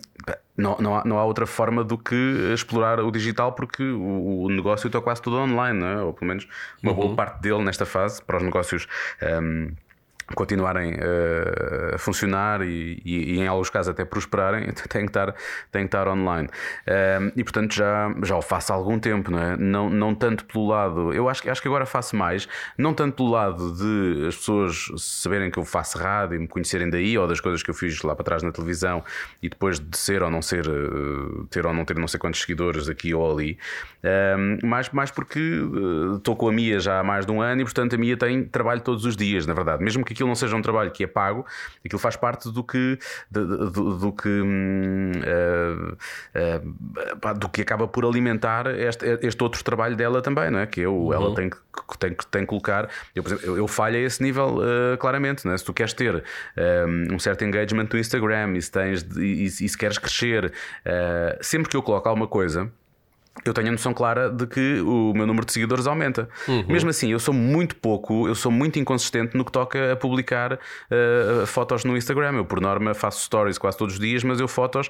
não, não, há, não há outra forma do que explorar o digital porque o, o negócio está quase tudo online, não é? ou pelo menos uma uhum. boa parte dele nesta fase para os negócios. Um, continuarem uh, a funcionar e, e, e, em alguns casos até prosperarem, tem que estar, tem que estar online. Uh, e portanto já, já o faço há algum tempo, não é? Não, não tanto pelo lado, eu acho, acho que agora faço mais, não tanto pelo lado de as pessoas saberem que eu faço rádio e me conhecerem daí, ou das coisas que eu fiz lá para trás na televisão e depois de ser ou não ser, uh, ter ou não ter não sei quantos seguidores aqui ou ali, mais, mais porque estou com a Mia já há mais de um ano e portanto a Mia tem trabalho todos os dias, na verdade, mesmo que aquilo não seja um trabalho que é pago, aquilo faz parte do que, do, do, do que, uh, uh, do que acaba por alimentar este, este outro trabalho dela também, não é? Que eu, uhum. ela tem que, tem, tem que colocar. Eu, por exemplo, eu, eu falho a esse nível uh, claramente, não é? Se tu queres ter um certo engagement no Instagram e se, tens, e, e se queres crescer, sempre que eu coloco alguma coisa eu tenho a noção clara de que o meu número de seguidores aumenta. Uhum. Mesmo assim, eu sou muito pouco, eu sou muito inconsistente no que toca a publicar uh, fotos no Instagram. Eu, por norma, faço stories quase todos os dias, mas eu fotos.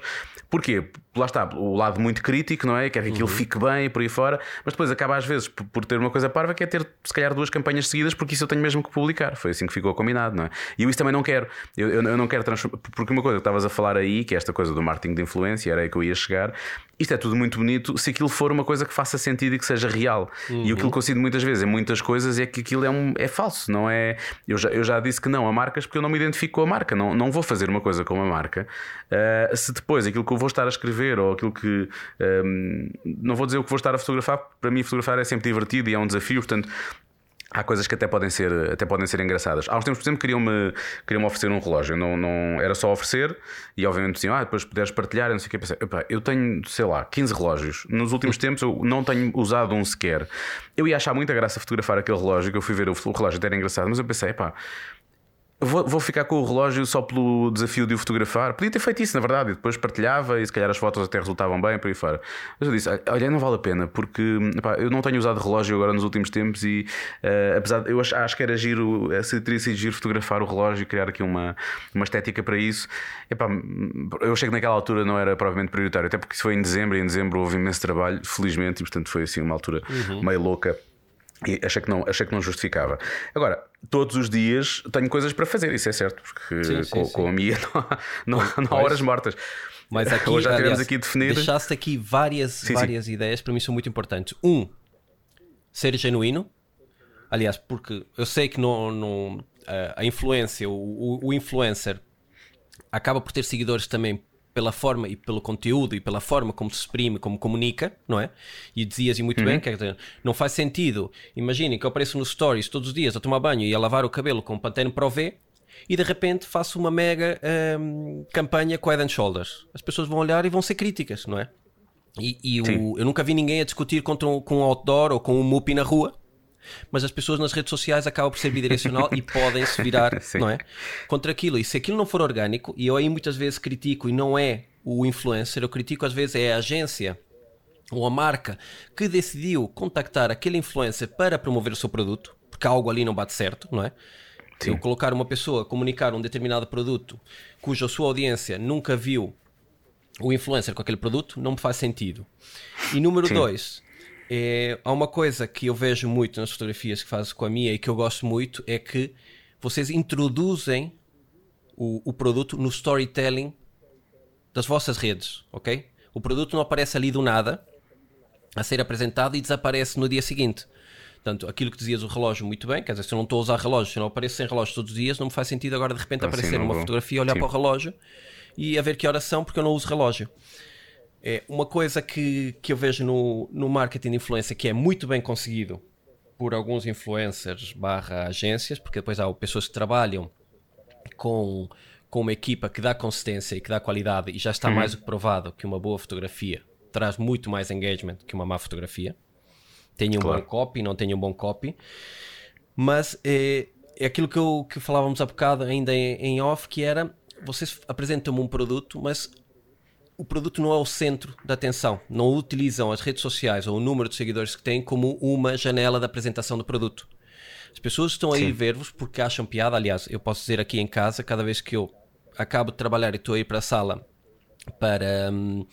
Porquê? Lá está, o lado muito crítico, não é? Quer que aquilo uhum. fique bem por aí fora, mas depois acaba às vezes por, ter uma coisa parva que é ter, se calhar, duas campanhas seguidas, porque isso eu tenho mesmo que publicar. Foi assim que ficou combinado, não é? E eu isso também não quero. Eu, eu, eu não quero transformar. Porque uma coisa que estavas a falar aí, que é esta coisa do marketing de influência, era aí que eu ia chegar, isto é tudo muito bonito se aquilo for uma coisa que faça sentido e que seja real. Uhum. E aquilo que eu sinto muitas vezes em muitas coisas é que aquilo é, um, é falso, não é? Eu já, eu já disse que não a marcas porque eu não me identifico com a marca, não, não vou fazer uma coisa com uma marca. Uh, se depois aquilo que eu vou estar a escrever ou aquilo que. Um, ehm, não vou dizer o que vou estar a fotografar, para mim fotografar é sempre divertido e é um desafio, portanto Há coisas que até podem ser, até podem ser engraçadas. Há uns tempos, por exemplo, queriam-me queriam oferecer um relógio. Não, não, era só oferecer e, obviamente, diziam, ah, depois puderes partilhar. Não sei o que. Eu pensei, eu tenho, sei lá, 15 relógios. Nos últimos tempos eu não tenho usado um sequer. Eu ia achar muita graça fotografar aquele relógio, que eu fui ver o, o relógio até era engraçado, mas eu pensei, pá, Vou, vou, ficar com o relógio só pelo desafio de o fotografar. Podia ter feito isso, na verdade, e depois partilhava e se calhar as fotos até resultavam bem por aí fora. Mas eu disse: olha, não vale a pena, porque eu não tenho usado relógio agora nos últimos tempos e uh, apesar de, eu acho, acho, que era giro, se teria sido giro fotografar o relógio e criar aqui uma, uma estética para isso. Eu achei que naquela altura não era provavelmente prioritário, até porque isso foi em dezembro e em dezembro houve imenso trabalho, felizmente, e portanto foi assim uma altura uhum. meio louca. E achei que, não, achei que não justificava. Agora, todos os dias tenho coisas para fazer, isso é certo, porque sim, sim, com, sim. com, a minha não há, não, não há horas mortas. Mas aqui, Hoje já tivemos aqui definir. Deixaste aqui várias, várias ideias, para mim são muito importantes. Um, ser genuíno. Aliás, porque eu sei que não, não, a influência, o, o influencer acaba por ter seguidores também pela forma e pelo conteúdo e pela forma como se exprime, como comunica, não é? E dizias e muito uhum. bem, quer dizer, não faz sentido. Imaginem que eu apareço nos stories todos os dias a tomar banho e a lavar o cabelo com Pantene Pro V e de repente faço uma mega um, campanha com Head and Shoulders. As pessoas vão olhar e vão ser críticas, não é? E, e o, eu nunca vi ninguém a discutir contra um, com um outdoor ou com um mupi na rua mas as pessoas nas redes sociais acabam por ser bidirecional e podem se virar não é? contra aquilo. E se aquilo não for orgânico, e eu aí muitas vezes critico e não é o influencer, eu critico às vezes é a agência ou a marca que decidiu contactar aquele influencer para promover o seu produto, porque algo ali não bate certo, não é? Sim. Eu colocar uma pessoa a comunicar um determinado produto cuja sua audiência nunca viu o influencer com aquele produto, não me faz sentido. E número Sim. dois, é, há uma coisa que eu vejo muito nas fotografias que fazes com a minha e que eu gosto muito é que vocês introduzem o, o produto no storytelling das vossas redes, ok? O produto não aparece ali do nada a ser apresentado e desaparece no dia seguinte. Portanto, aquilo que dizias o relógio muito bem, quer dizer, se eu não estou a usar relógio, se eu não apareço sem relógio todos os dias, não me faz sentido agora de repente ah, aparecer sim, uma fotografia, olhar Sim. para o relógio e a ver que horas são porque eu não uso relógio. É uma coisa que, que eu vejo no, no marketing de influência que é muito bem conseguido por alguns influencers barra agências, porque depois há pessoas que trabalham com, com uma equipa que dá consistência e que dá qualidade e já está uhum. mais do que provado que uma boa fotografia traz muito mais engagement que uma má fotografia. Tenha um claro. bom copy, não tenha um bom copy. Mas é, é aquilo que, eu, que falávamos há bocado ainda em, em off, que era vocês apresentam-me um produto, mas o produto não é o centro da atenção. Não utilizam as redes sociais ou o número de seguidores que têm como uma janela da apresentação do produto. As pessoas estão aí ver-vos porque acham piada. Aliás, eu posso dizer aqui em casa, cada vez que eu acabo de trabalhar e estou aí para a sala para, um,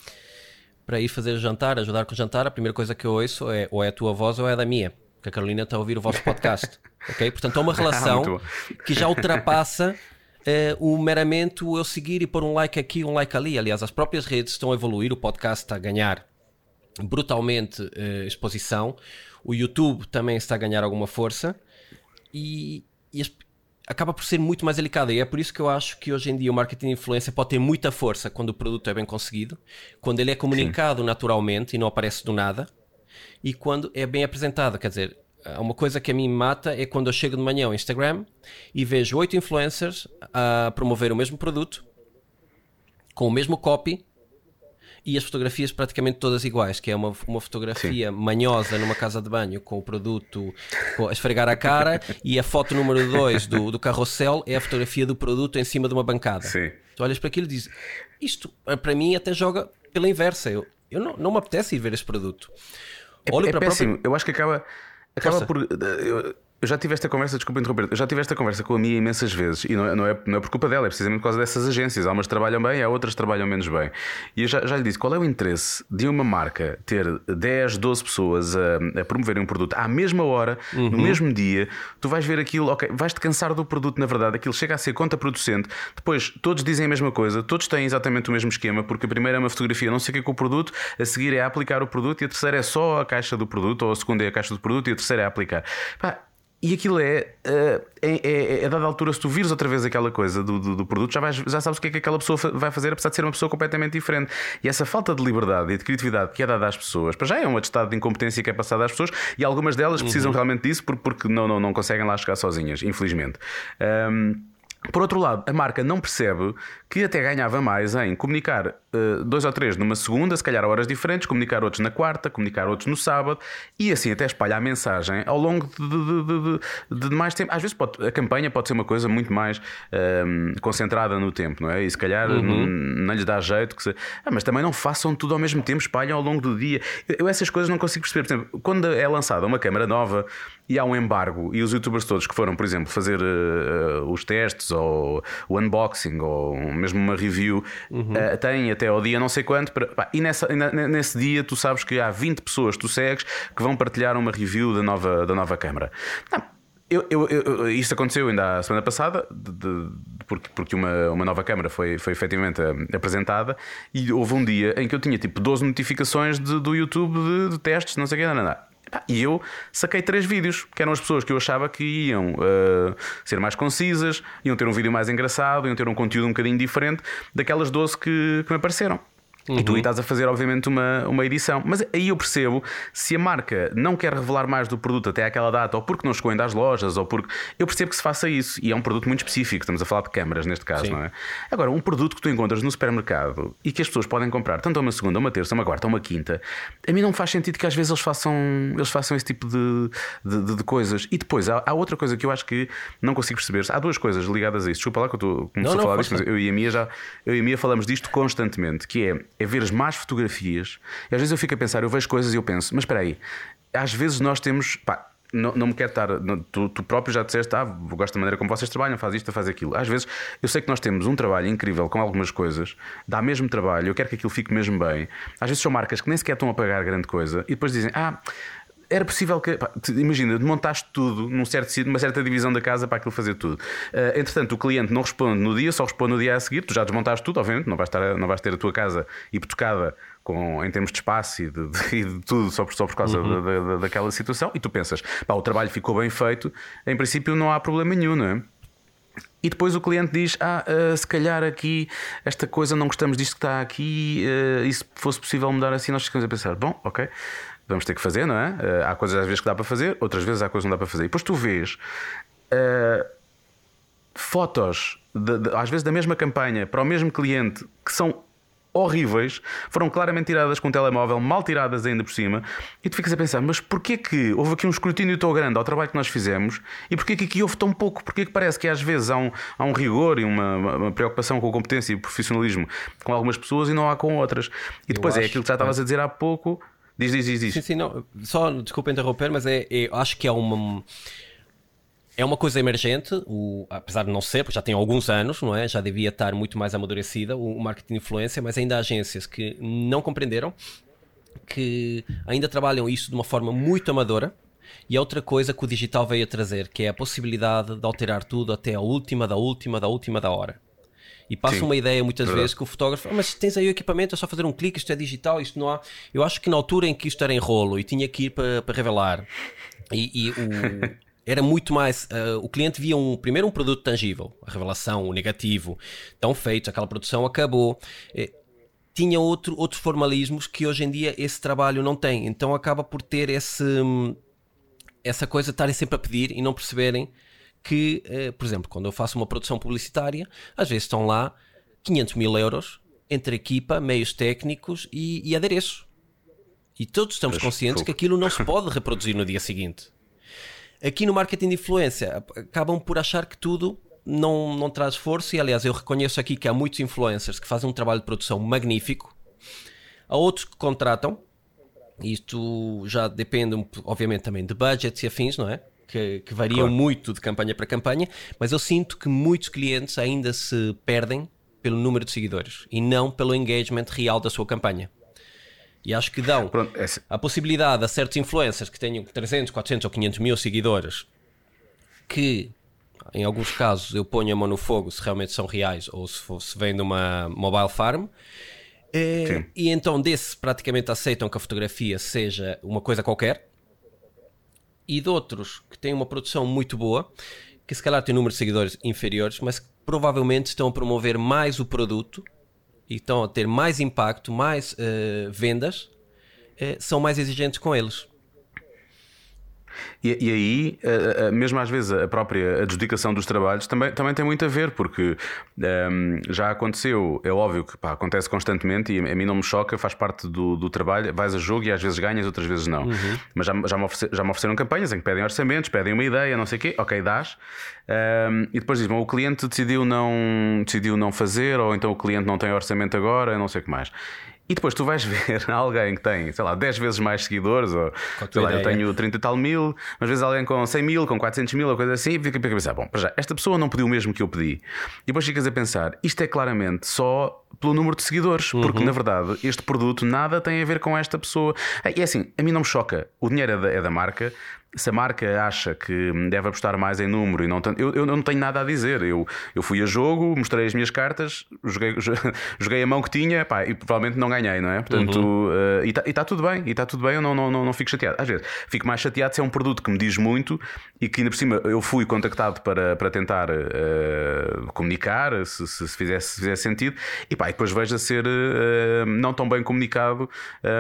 para ir fazer jantar, ajudar com o jantar, a primeira coisa que eu ouço é ou é a tua voz ou é a da minha. Que a Carolina está a ouvir o vosso podcast. ok? Portanto, é uma relação que já ultrapassa uh, o meramente eu seguir e pôr um like aqui, um like ali. Aliás, as próprias redes estão a evoluir, o podcast está a ganhar brutalmente uh, exposição, o YouTube também está a ganhar alguma força e, e acaba por ser muito mais delicado. E é por isso que eu acho que hoje em dia o marketing de influência pode ter muita força quando o produto é bem conseguido, quando ele é comunicado Sim. naturalmente e não aparece do nada, e quando é bem apresentado. Quer dizer, uma coisa que a mim me mata é quando eu chego de manhã ao Instagram e vejo oito influencers a promover o mesmo produto com o mesmo copy e as fotografias praticamente todas iguais, que é uma, uma fotografia Sim. manhosa numa casa de banho com o produto a esfregar a cara e a foto número 2 do, do carrossel é a fotografia do produto em cima de uma bancada. Sim. Tu olhas para aquilo e dizes, isto para mim até joga pela inversa, eu, eu não, não me apetece ir ver este produto. É, Olho é para péssimo, própria... eu acho que acaba acaba Força. por. Eu, eu já tive esta conversa, desculpa interromper, eu já tive esta conversa com a minha imensas vezes e não é, não, é, não é por culpa dela, é precisamente por causa dessas agências. Há umas que trabalham bem, há outras que trabalham menos bem. E eu já, já lhe disse: qual é o interesse de uma marca ter 10, 12 pessoas a, a promoverem um produto à mesma hora, uhum. no mesmo dia? Tu vais ver aquilo, ok, vais-te cansar do produto, na verdade, aquilo chega a ser contraproducente. Depois, todos dizem a mesma coisa, todos têm exatamente o mesmo esquema, porque a primeira é uma fotografia, não sei o que é com o produto, a seguir é a aplicar o produto e a terceira é só a caixa do produto, ou a segunda é a caixa do produto e a terceira é a aplicar. Pá, e aquilo é, uh, é, é, é, a dada altura, se tu vires outra vez aquela coisa do, do, do, produto, já, vais, já sabes o que é que aquela pessoa vai fazer, apesar de ser uma pessoa completamente diferente. E essa falta de liberdade e de criatividade que é dada às pessoas, para já é um atestado de incompetência que é passado às pessoas, e algumas delas precisam uhum. realmente disso porque, porque não, não, não conseguem lá chegar sozinhas, infelizmente. Um, por outro lado, a marca não percebe que até ganhava mais em comunicar uh, dois ou três numa segunda, se calhar a horas diferentes, comunicar outros na quarta, comunicar outros no sábado e assim até espalhar a mensagem ao longo de, de, de, de mais tempo. Às vezes pode, a campanha pode ser uma coisa muito mais uh, concentrada no tempo, não é? E se calhar uhum. não, lhes dá jeito se... ah, mas também não façam tudo ao mesmo tempo, espalham ao longo do dia. Eu essas coisas não consigo perceber. Por exemplo, quando é lançada uma câmera nova e há um embargo e os youtubers todos que foram, por exemplo, fazer uh, os testes ou o unboxing ou mesmo uma review uhum. uh, têm até ao dia não sei quanto para, pá, e nessa, nesse dia tu sabes que há 20 pessoas que tu segues que vão partilhar uma review da nova, da nova câmara. Não. Eu, eu, eu, isto aconteceu ainda a semana passada, de, de, porque, porque uma, uma nova câmara foi, foi efetivamente eh, apresentada e houve um dia em que eu tinha tipo 12 notificações de, do YouTube de, de testes, não sei o que, não, não, não. E eu saquei três vídeos, que eram as pessoas que eu achava que iam uh, ser mais concisas, iam ter um vídeo mais engraçado, iam ter um conteúdo um bocadinho diferente daquelas 12 que, que me apareceram. Uhum. E tu aí estás a fazer, obviamente, uma, uma edição. Mas aí eu percebo se a marca não quer revelar mais do produto até aquela data, ou porque não chegou ainda às lojas, ou porque. Eu percebo que se faça isso. E é um produto muito específico. Estamos a falar de câmaras neste caso, Sim. não é? Agora, um produto que tu encontras no supermercado e que as pessoas podem comprar tanto a uma segunda, uma terça, uma quarta, uma quinta, a mim não faz sentido que às vezes eles façam, eles façam esse tipo de, de, de, coisas. E depois há, há, outra coisa que eu acho que não consigo perceber. Há duas coisas ligadas a isso. Desculpa lá que eu estou começando a falar disto, mas eu e a Mia já eu e a Mia falamos disto constantemente, que é, é ver as más fotografias. E às vezes eu fico a pensar, eu vejo coisas e eu penso, mas espera aí, às vezes nós temos. Pá, não, não me quero estar. Não, tu, tu, próprio já disseste, ah, gosto da maneira como vocês trabalham, faz isto, faz aquilo. Às vezes eu sei que nós temos um trabalho incrível com algumas coisas, dá mesmo trabalho, eu quero que aquilo fique mesmo bem. Às vezes são marcas que nem sequer estão a pagar grande coisa e depois dizem, ah era possível que. Pá, imagina, desmontaste tudo num certo sítio, numa certa divisão da casa para aquilo fazer tudo. Uh, entretanto, o cliente não responde no dia, só responde no dia a seguir. Tu já desmontaste tudo, obviamente, não vais, estar, não vais ter a tua casa hipotecada com, em termos de espaço e de, de, de tudo só por, só por causa uhum. da, da, daquela situação. E tu pensas, pá, o trabalho ficou bem feito, em princípio não há problema nenhum, não é? E depois o cliente diz: Ah, uh, se calhar aqui esta coisa não gostamos disto que está aqui, uh, e se fosse possível mudar assim, nós ficamos a pensar: Bom, ok, vamos ter que fazer, não é? Uh, há coisas às vezes que dá para fazer, outras vezes há coisas que não dá para fazer. E depois tu vês uh, fotos, de, de, às vezes da mesma campanha, para o mesmo cliente, que são horríveis, foram claramente tiradas com um telemóvel, mal tiradas ainda por cima, e tu ficas a pensar, mas porquê que houve aqui um escrutínio tão grande ao trabalho que nós fizemos e porquê que aqui houve tão pouco? Porquê que parece que às vezes há um, há um rigor e uma, uma preocupação com a competência e o profissionalismo com algumas pessoas e não há com outras? E depois é aquilo que já estavas a dizer há pouco Diz, diz, diz, diz. Sim, sim, não. Só, desculpa interromper, mas é, é, acho que é uma. É uma coisa emergente, o, apesar de não ser, porque já tem alguns anos, não é? Já devia estar muito mais amadurecida o, o marketing de influência, mas ainda há agências que não compreenderam, que ainda trabalham isso de uma forma muito amadora. E a outra coisa que o digital veio a trazer, que é a possibilidade de alterar tudo até a última, da última, da última da hora. E passa uma ideia muitas verdade. vezes que o fotógrafo, ah, mas tens aí o equipamento, é só fazer um clique, isto é digital, isto não há. Eu acho que na altura em que isto era em rolo e tinha que ir para, para revelar, e, e o, era muito mais. Uh, o cliente via um, primeiro um produto tangível, a revelação, o negativo, tão feito, aquela produção acabou. É, tinha outro, outros formalismos que hoje em dia esse trabalho não tem. Então acaba por ter esse, essa coisa de estarem sempre a pedir e não perceberem que, eh, por exemplo, quando eu faço uma produção publicitária, às vezes estão lá 500 mil euros entre equipa, meios técnicos e, e adereço. E todos estamos Mas, conscientes que aquilo não se pode reproduzir no dia seguinte. Aqui no marketing de influência, acabam por achar que tudo não, não traz esforço, e aliás, eu reconheço aqui que há muitos influencers que fazem um trabalho de produção magnífico, há outros que contratam, isto já depende, obviamente, também de budgets e afins, não é? Que, que variam claro. muito de campanha para campanha, mas eu sinto que muitos clientes ainda se perdem pelo número de seguidores e não pelo engagement real da sua campanha. E acho que dão Pronto, essa... a possibilidade a certos influencers que tenham 300, 400 ou 500 mil seguidores que em alguns casos eu ponho a mão no fogo se realmente são reais ou se, for, se vem de uma mobile farm. É, e então desse praticamente aceitam que a fotografia seja uma coisa qualquer e de outros que têm uma produção muito boa, que se calhar têm número de seguidores inferiores, mas que provavelmente estão a promover mais o produto e estão a ter mais impacto, mais uh, vendas, uh, são mais exigentes com eles. E, e aí, mesmo às vezes, a própria adjudicação dos trabalhos também, também tem muito a ver, porque um, ehm, já aconteceu, é óbvio que pá, acontece constantemente e a mim não me choca, faz parte do, do trabalho. Vais a jogo e às vezes ganhas, outras vezes não. Uhum. Mas já, já, me ofereceram, já me ofereceram campanhas em que pedem orçamentos, pedem uma ideia, não sei o quê, ok, dás. Um, ehm, e depois dizem, o cliente decidiu não, decidiu não fazer, ou então o cliente não tem orçamento agora, não sei o que mais. E depois tu vais ver alguém que tem, sei lá, 10 vezes mais seguidores, ou sei lá, eu tenho 30 e tal mil, mas vezes alguém com 100 mil, com 400 mil, ou coisa assim, e fica a pensar, bom, já, esta pessoa não pediu o mesmo que eu pedi. E depois ficas a pensar, isto é claramente só pelo número de seguidores, uhum. porque na verdade este produto nada tem a ver com esta pessoa. E é assim, a mim não me choca, o dinheiro é da, é da marca, se a marca acha que deve apostar mais em número e não tanto. Eu, eu não tenho nada a dizer. Eu, eu fui a jogo, mostrei as minhas cartas, joguei, joguei a mão que tinha pá, e provavelmente não ganhei, não é? Portanto, uhum. uh, e está tá tudo bem, e está tudo bem, eu não, não, não, não fico chateado. Às vezes fico mais chateado se é um produto que me diz muito e que ainda por cima eu fui contactado para, para tentar uh, comunicar, se, se, se, fizesse, se fizesse sentido, e, pá, e depois vejo a ser uh, não tão bem comunicado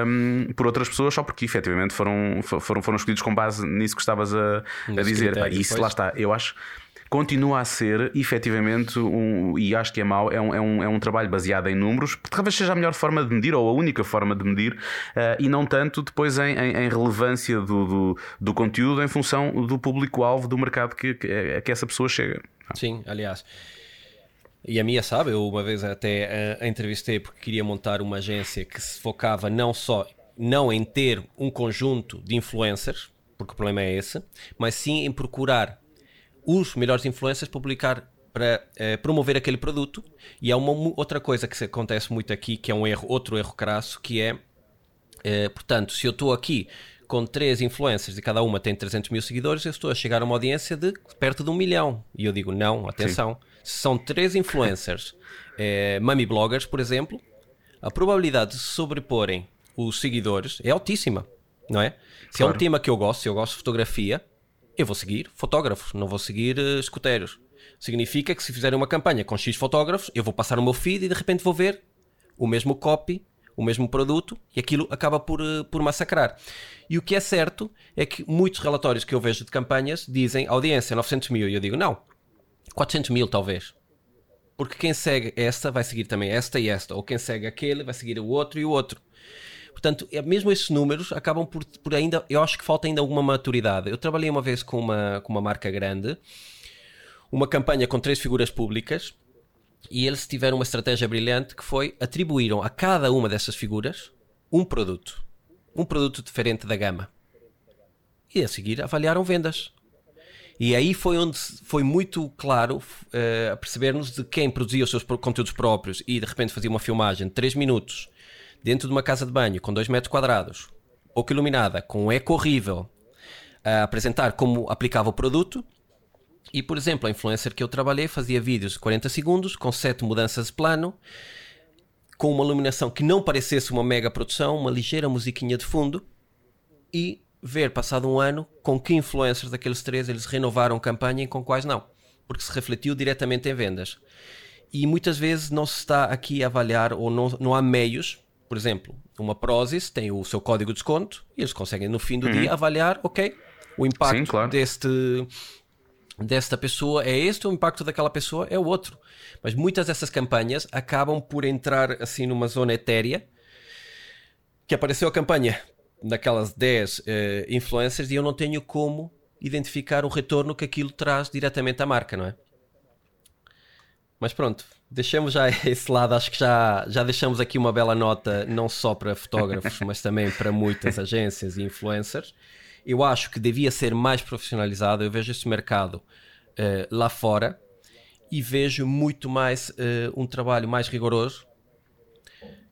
um, por outras pessoas, só porque efetivamente foram, foram, foram escolhidos com base nisso que estavas a, a dizer. Critério, isso lá está. Eu acho continua a ser efetivamente um, e acho que é mau, é um, é um, é um trabalho baseado em números, porque talvez seja a melhor forma de medir ou a única forma de medir, uh, e não tanto depois em, em, em relevância do, do, do, conteúdo em função do público-alvo do mercado que, que, a que essa pessoa chega. Sim, aliás. E a minha sabe, eu uma vez até a, a entrevistei porque queria montar uma agência que se focava não só não em ter um conjunto de influencers, porque o problema é esse, mas sim em procurar os melhores influencers para publicar para eh, promover aquele produto. E há uma outra coisa que acontece muito aqui, que é um erro, outro erro crasso, que é, eh, portanto, se eu estou aqui com três influencers e cada uma tem 300 mil seguidores, eu estou a chegar a uma audiência de perto de um milhão. E eu digo, não, atenção, se são três influencers, eh, mummy bloggers, por exemplo, a probabilidade de sobreporem os seguidores é altíssima, não é? Se claro. é um tema que eu gosto, se eu gosto de fotografia, eu vou seguir fotógrafos, não vou seguir uh, escuteiros. Significa que se fizerem uma campanha com X fotógrafos, eu vou passar o meu feed e de repente vou ver o mesmo copy, o mesmo produto e aquilo acaba por, uh, por massacrar. E o que é certo é que muitos relatórios que eu vejo de campanhas dizem audiência 900 mil e eu digo não, 400 mil talvez. Porque quem segue esta vai seguir também esta e esta, ou quem segue aquele vai seguir o outro e o outro. Portanto, é, mesmo esses números acabam por, por ainda. Eu acho que falta ainda alguma maturidade. Eu trabalhei uma vez com uma, com uma marca grande, uma campanha com três figuras públicas, e eles tiveram uma estratégia brilhante que foi atribuíram a cada uma dessas figuras um produto. Um produto diferente da gama. E a seguir avaliaram vendas. E aí foi onde foi muito claro uh, a perceber-nos de quem produzia os seus conteúdos próprios e de repente fazia uma filmagem de 3 minutos dentro de uma casa de banho com 2 metros quadrados, pouco iluminada, com um eco horrível, a apresentar como aplicava o produto. E, por exemplo, a influencer que eu trabalhei fazia vídeos de 40 segundos, com 7 mudanças de plano, com uma iluminação que não parecesse uma mega produção, uma ligeira musiquinha de fundo, e ver, passado um ano, com que influencers daqueles três eles renovaram campanha e com quais não. Porque se refletiu diretamente em vendas. E muitas vezes não se está aqui a avaliar, ou não, não há meios por exemplo, uma Prozis tem o seu código de desconto e eles conseguem no fim do uhum. dia avaliar, ok, o impacto Sim, claro. deste, desta pessoa é este, o impacto daquela pessoa é o outro. Mas muitas dessas campanhas acabam por entrar assim numa zona etérea que apareceu a campanha daquelas 10 uh, eh, influencers e eu não tenho como identificar o retorno que aquilo traz diretamente à marca, não é? Mas pronto, deixamos já esse lado, acho que já, já deixamos aqui uma bela nota, não só para fotógrafos, mas também para muitas agências e influencers. Eu acho que devia ser mais profissionalizado. Eu vejo esse mercado uh, lá fora e vejo muito mais uh, um trabalho mais rigoroso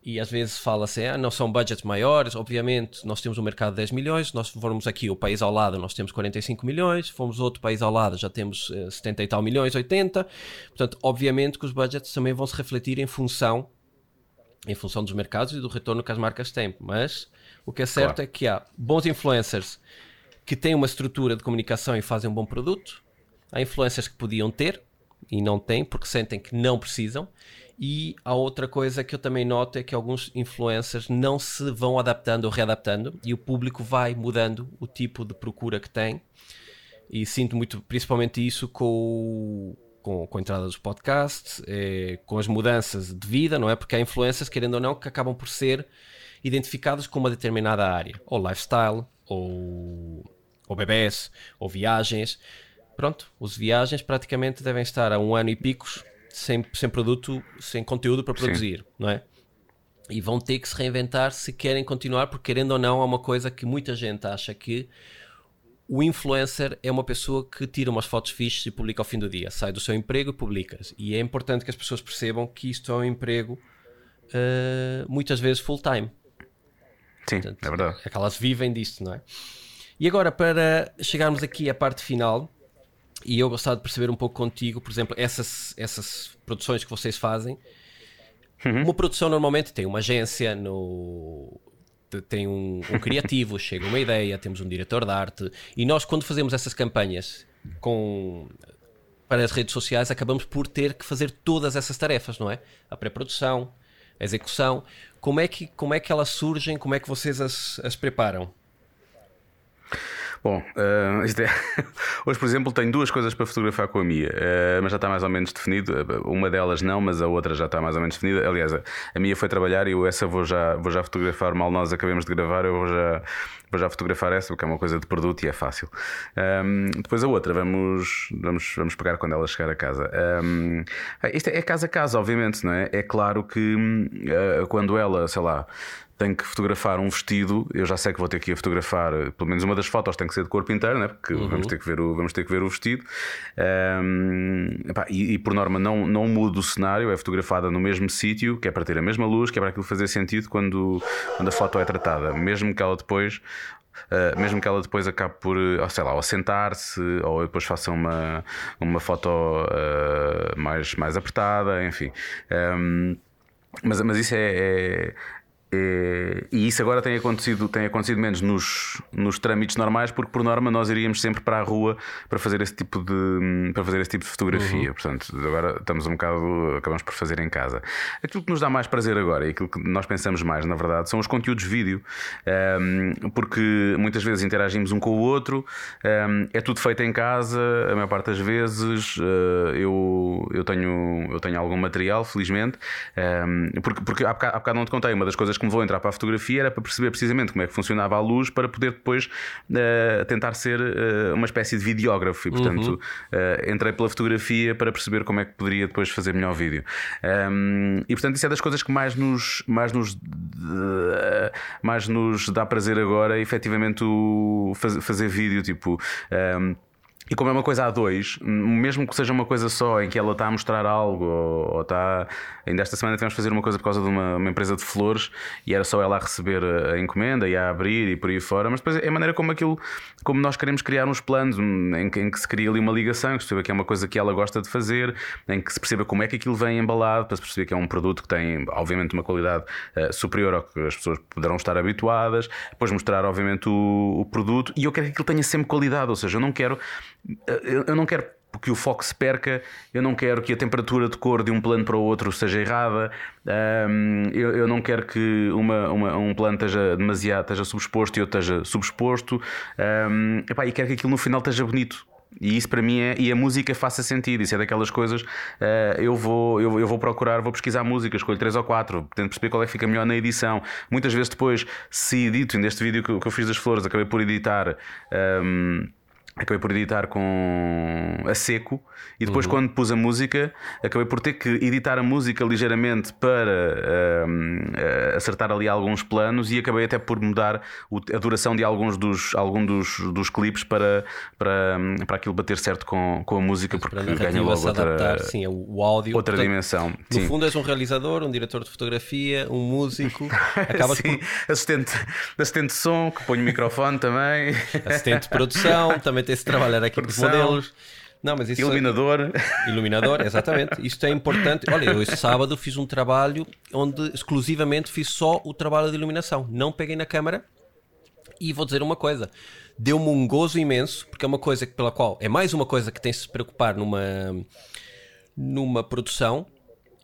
e às vezes fala-se, ah, não são budgets maiores, obviamente nós temos um mercado de 10 milhões, nós formos aqui o país ao lado nós temos 45 milhões, fomos outro país ao lado já temos eh, 70 e tal milhões, 80, portanto obviamente que os budgets também vão se refletir em função em função dos mercados e do retorno que as marcas têm, mas o que é certo claro. é que há bons influencers que têm uma estrutura de comunicação e fazem um bom produto, há influencers que podiam ter e não têm porque sentem que não precisam e a outra coisa que eu também noto é que alguns influencers não se vão adaptando ou readaptando e o público vai mudando o tipo de procura que tem. E sinto muito, principalmente isso com, com, com a entrada dos podcasts, é, com as mudanças de vida, não é? Porque há influencers, querendo ou não, que acabam por ser identificados com uma determinada área, ou lifestyle, ou, ou bebés, ou viagens. Pronto, os viagens praticamente devem estar a um ano e picos sem, sem produto, sem conteúdo para produzir, Sim. não é? E vão ter que se reinventar se querem continuar, porque querendo ou não, é uma coisa que muita gente acha que o influencer é uma pessoa que tira umas fotos fixas e publica ao fim do dia, sai do seu emprego e publica. E é importante que as pessoas percebam que isto é um emprego uh, muitas vezes full time. Sim, Portanto, é verdade. É que elas vivem disto, não é? E agora, para chegarmos aqui à parte final, e eu gostava de perceber um pouco contigo, por exemplo, essas, essas produções que vocês fazem. Uhum. Uma produção normalmente tem uma agência, no... tem um, um criativo, chega uma ideia, temos um diretor de arte, e nós, quando fazemos essas campanhas com para as redes sociais, acabamos por ter que fazer todas essas tarefas, não é? A pré-produção, a execução. Como é, que, como é que elas surgem? Como é que vocês as, as preparam? Bom, uh, é... hoje, por exemplo, tenho duas coisas para fotografar com a Mia, uh, mas já está mais ou menos definido. Uma delas não, mas a outra já está mais ou menos definida. Aliás, a Mia foi trabalhar e eu essa vou já, vou já fotografar. Mal nós acabemos de gravar, eu vou já, vou já fotografar essa, porque é uma coisa de produto e é fácil. Um, depois a outra, vamos, vamos, vamos pegar quando ela chegar a casa. Um, isto é casa a casa, obviamente, não é? É claro que uh, quando ela, sei lá tenho que fotografar um vestido, eu já sei que vou ter que ir fotografar, pelo menos uma das fotos tem que ser de corpo inteiro, né? porque uhum. vamos, ter que ver o, vamos ter que ver o vestido. Um, epá, e, e, por norma não, não mudo o cenário, é fotografada no mesmo sítio, que é para ter a mesma luz, que é para aquilo fazer sentido quando, quando a foto é tratada, mesmo que ela depois Uh, mesmo que ela depois acabe por, sei lá, ou sentar-se, ou depois faça uma, uma foto uh, mais, mais apertada, enfim. Um, mas, mas isso é, é, é, e isso agora tem acontecido, tem acontecido menos nos, nos trâmites normais, porque por norma nós iríamos sempre para a rua para fazer esse tipo de, para fazer esse tipo de fotografia. Uhum. Portanto, agora estamos um bocado, acabamos por fazer em casa. Aquilo que nos dá mais prazer agora e aquilo que nós pensamos mais, na verdade, são os conteúdos vídeo, um, ehm, porque muitas vezes interagimos um com o outro, um, ehm, é tudo feito em casa, a maior parte das vezes. Uh, eu, eu, tenho, eu tenho algum material, felizmente, um, ehm, porque, porque há, bocado, há bocado não te contei, uma das coisas que me vou entrar para a fotografia era para perceber precisamente como é que funcionava a luz para poder depois uh, tentar ser uh, uma espécie de videógrafo e portanto uhum. uh, entrei pela fotografia para perceber como é que poderia depois fazer melhor vídeo um, e portanto isso é das coisas que mais nos mais nos mais nos dá prazer agora efetivamente o fazer, fazer vídeo tipo um, e como é uma coisa a dois, mesmo que seja uma coisa só em que ela está a mostrar algo, ou, está. Ainda esta semana tivemos a fazer uma coisa por causa de uma, uma, empresa de flores e era só ela a receber a encomenda e a abrir e por aí fora, mas depois é a maneira como aquilo, como nós queremos criar uns planos em que, em que se cria ali uma ligação, que se perceba que é uma coisa que ela gosta de fazer, em que se perceba como é que aquilo vem embalado, para se perceber que é um produto que tem, obviamente, uma qualidade uh, superior ao que as pessoas poderão estar habituadas, depois mostrar, obviamente, o, o produto e eu quero que aquilo tenha sempre qualidade, ou seja, eu não quero eu não quero que o foco se perca, eu não quero que a temperatura de cor de um plano para o outro seja errada, eu, não quero que uma, uma, um plano esteja demasiado esteja subexposto e outro esteja subexposto, epá, e quero que aquilo no final esteja bonito. E isso para mim é. E a música faça sentido. Isso é daquelas coisas. Uh, eu, vou, eu, vou procurar, vou pesquisar música, escolho três ou quatro, tento perceber qual é que fica melhor na edição. Muitas vezes depois, se edito, neste vídeo que, que eu fiz das flores, acabei por editar. Um, acabei por editar com a seco e depois uhum. quando pus a música acabei por ter que editar a música ligeiramente para uh, acertar ali alguns planos e acabei até por mudar o, a duração de alguns dos, algum dos, dos clipes para, para, para aquilo bater certo com, com a música porque ganha logo outra, adaptar, sim, é o áudio outra Portanto, dimensão no sim. fundo és um realizador, um diretor de fotografia um músico acabas sim, por... assistente, assistente de som que põe o microfone também assistente de produção também tem esse trabalhar aqui com os modelos. Não, mas isso Iluminador. É... Iluminador, exatamente. Isto é importante. Olha, eu esse sábado fiz um trabalho onde exclusivamente fiz só o trabalho de iluminação. Não peguei na câmara e vou dizer uma coisa. Deu-me um gozo imenso, porque é uma coisa pela qual é mais uma coisa que tem -se, se preocupar numa, numa produção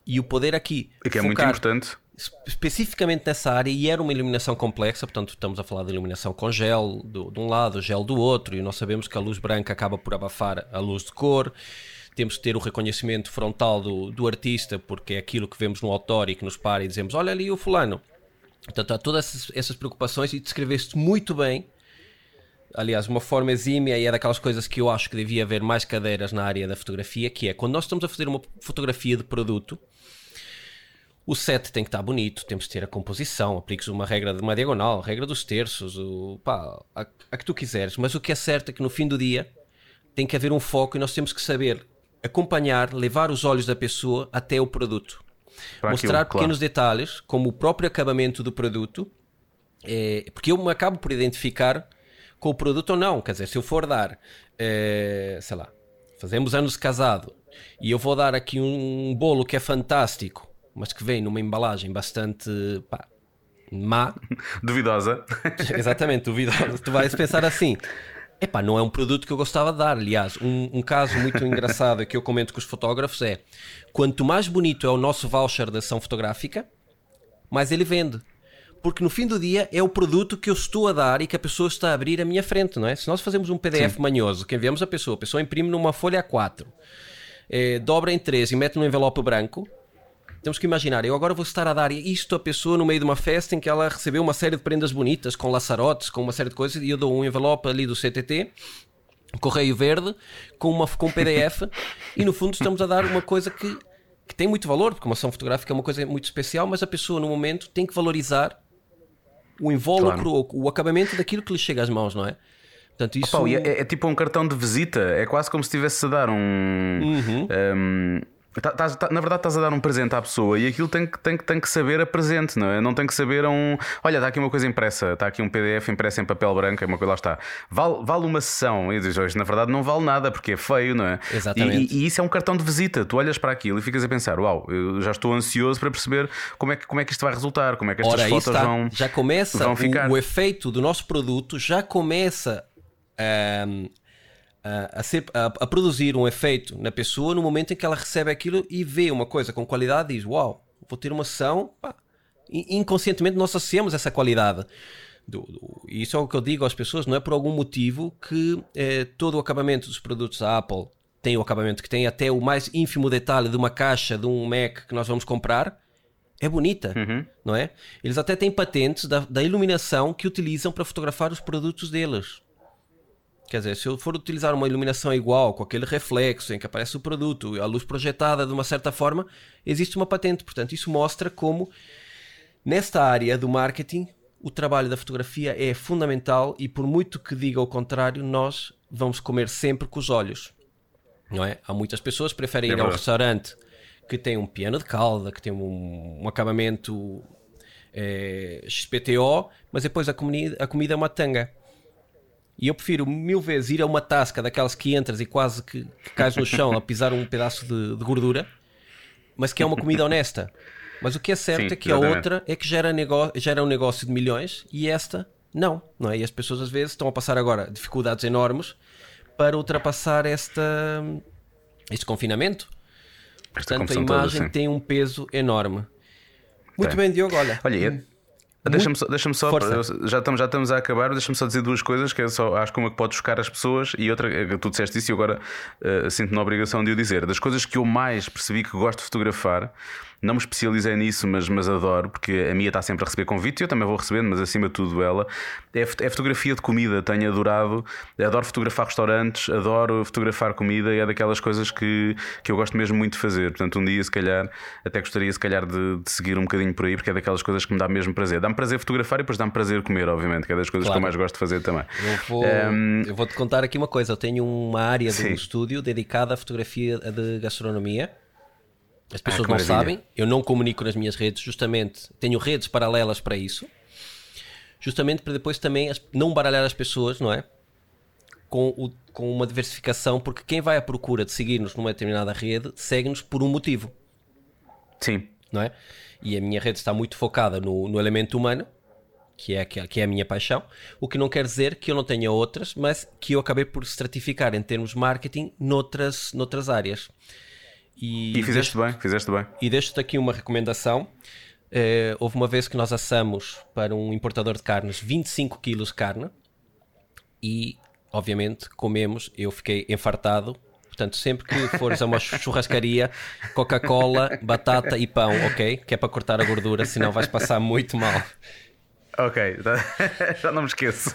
e o poder aqui. E que é muito importante especificamente nessa área e era uma iluminação complexa, portanto estamos a falar de iluminação com gel do, de um lado, gel do outro, e nós sabemos que a luz branca acaba por abafar a luz de cor. Temos que ter o reconhecimento frontal do, do artista, porque é aquilo que vemos no autor e que nos para e dizemos: Olha ali o fulano. Portanto, há todas essas, preocupações e descreveste muito bem. Aliás, uma forma exímia e é daquelas coisas que eu acho que devia haver mais cadeiras na área da fotografia, que é quando nós estamos a fazer uma fotografia de produto, o set tem que estar bonito, temos que ter a composição, apliques uma regra de uma diagonal, regra dos terços, o, pá, a, a, que tu quiseres. Mas o que é certo é que no fim do dia tem que haver um foco e nós temos que saber acompanhar, levar os olhos da pessoa até o produto. Para Mostrar aquilo, pequenos claro. detalhes, como o próprio acabamento do produto, é, porque eu me acabo por identificar com o produto ou não. Quer dizer, se eu for dar, é, sei lá, fazemos anos de casado e eu vou dar aqui um bolo que é fantástico, mas que vem numa embalagem bastante pá, má. Duvidosa. Exatamente, duvidosa. Tu vais pensar assim. Epá, não é um produto que eu gostava de dar. Aliás, um, um caso muito engraçado que eu comento com os fotógrafos é quanto mais bonito é o nosso voucher da ação fotográfica, mais ele vende porque no fim do dia é o produto que eu estou a dar e que a pessoa está a abrir à minha frente, não é? Se nós fazemos um PDF Sim. manhoso que enviamos a pessoa, a pessoa imprime numa folha A4, é, dobra em 3 e mete num envelope branco, temos que imaginar, eu agora vou estar a dar isto à pessoa no meio de uma festa em que ela recebeu uma série de prendas bonitas, com laçarotes, com uma série de coisas, e eu dou um envelope ali do CTT, correio verde, com, uma, com um PDF, e no fundo estamos a dar uma coisa que, que tem muito valor, porque uma ação fotográfica é uma coisa muito especial, mas a pessoa no momento tem que valorizar o invólucro, claro. o, o, acabamento daquilo que lhe chega às mãos, não é? Portanto, isso... Opa, é, é, tipo um cartão de visita, é quase como se estivesse a dar um, uhum. um Tá, tá, tá, na verdade, estás a dar um presente à pessoa e aquilo tem que, tem, tem que saber a presente, não é? Não tem que saber a um. Olha, está aqui uma coisa impressa, está aqui um PDF impresso em papel branco, é uma coisa lá está. Vale, vale uma sessão. E dizes, hoje, na verdade, não vale nada porque é feio, não é? Exatamente. E, e, e, isso é um cartão de visita. Tu olhas para aquilo e ficas a pensar: uau, eu já estou ansioso para perceber como é que, como é que isto vai resultar, como é que estas Ora, fotos vão. Já começa vão ficar. O, o efeito do nosso produto já começa. Um, a, ser, a, a, produzir um efeito na pessoa no momento em que ela recebe aquilo e vê uma coisa com qualidade e diz: Uau, vou ter uma ação. Pá. Inconscientemente nós associamos essa qualidade. Do, do, isso é o que eu digo às pessoas: não é por algum motivo que eh, todo o acabamento dos produtos da Apple tem o acabamento que tem, até o mais ínfimo detalhe de uma caixa de um Mac que nós vamos comprar. É bonita, uhum. não é? Eles até têm patentes da, da iluminação que utilizam para fotografar os produtos deles. Quer dizer, se eu for utilizar uma iluminação igual, com aquele reflexo em que aparece o produto, a luz projetada de uma certa forma, existe uma patente. Portanto, isso mostra como, nesta área do marketing, o trabalho da fotografia é fundamental e, por muito que diga o contrário, nós vamos comer sempre com os olhos. Não é? Há muitas pessoas que preferem é ir a um restaurante que tem um piano de cauda, que tem um, um acabamento é, XPTO, mas depois a a comida é uma tanga. E eu prefiro mil vezes ir a uma tasca daquelas que entras e quase que, que cais no chão a pisar um pedaço de, de, gordura, mas que é uma comida honesta. Mas o que é certo Sim, é que exatamente. a outra é que gera, gera um negócio de milhões e esta não, não é? E as pessoas às vezes estão a passar agora dificuldades enormes para ultrapassar esta, este confinamento. Portanto, a imagem toda, tem um peso enorme. Muito tem. bem, Diogo, olha. Olha, Deixa-me só, deixa só já, estamos, já estamos a acabar, deixa-me só dizer duas coisas que é só, acho que uma que pode chocar as pessoas e outra que tu disseste isso e agora uh, sinto-me na obrigação de o dizer. Das coisas que eu mais percebi que gosto de fotografar não me especializei nisso, mas, mas adoro, porque a Mia está sempre a receber convites, eu também vou recebendo, mas acima de tudo ela. É, é fotografia de comida, tenho adorado, adoro fotografar restaurantes, adoro fotografar comida, e é daquelas coisas que, que eu gosto mesmo muito de fazer. Portanto, um dia, se calhar, até gostaria, se calhar, de, de seguir um bocadinho por aí, porque é daquelas coisas que me dá mesmo prazer. Dá-me prazer fotografar e depois dá-me prazer comer, obviamente, que é das coisas claro. que eu mais gosto de fazer também. Eu vou, um... eu vou te contar aqui uma coisa: eu tenho uma área de um estúdio dedicada à fotografia de gastronomia as ah, pessoas ah, não sabem, eu não comunico nas minhas redes, justamente tenho redes paralelas para isso, justamente para depois também não baralhar as pessoas, não é? Com, o, com uma diversificação, porque quem vai à procura de seguir-nos numa determinada rede segue-nos por um motivo. Sim. Não é? E a minha rede está muito focada no, no elemento humano, que é, que é a minha paixão, o que não quer dizer que eu não tenha outras, mas que eu acabei por estratificar em termos de marketing noutras, noutras áreas. E, e fizeste bem, fizeste bem. E deixo-te aqui uma recomendação. Uh, houve uma vez que nós assamos para um importador de carnes 25 quilos de carne e, obviamente, comemos. Eu fiquei enfartado. Portanto, sempre que fores a uma churrascaria, Coca-Cola, batata e pão, ok? Que é para cortar a gordura, senão vais passar muito mal. Ok, já não me esqueço.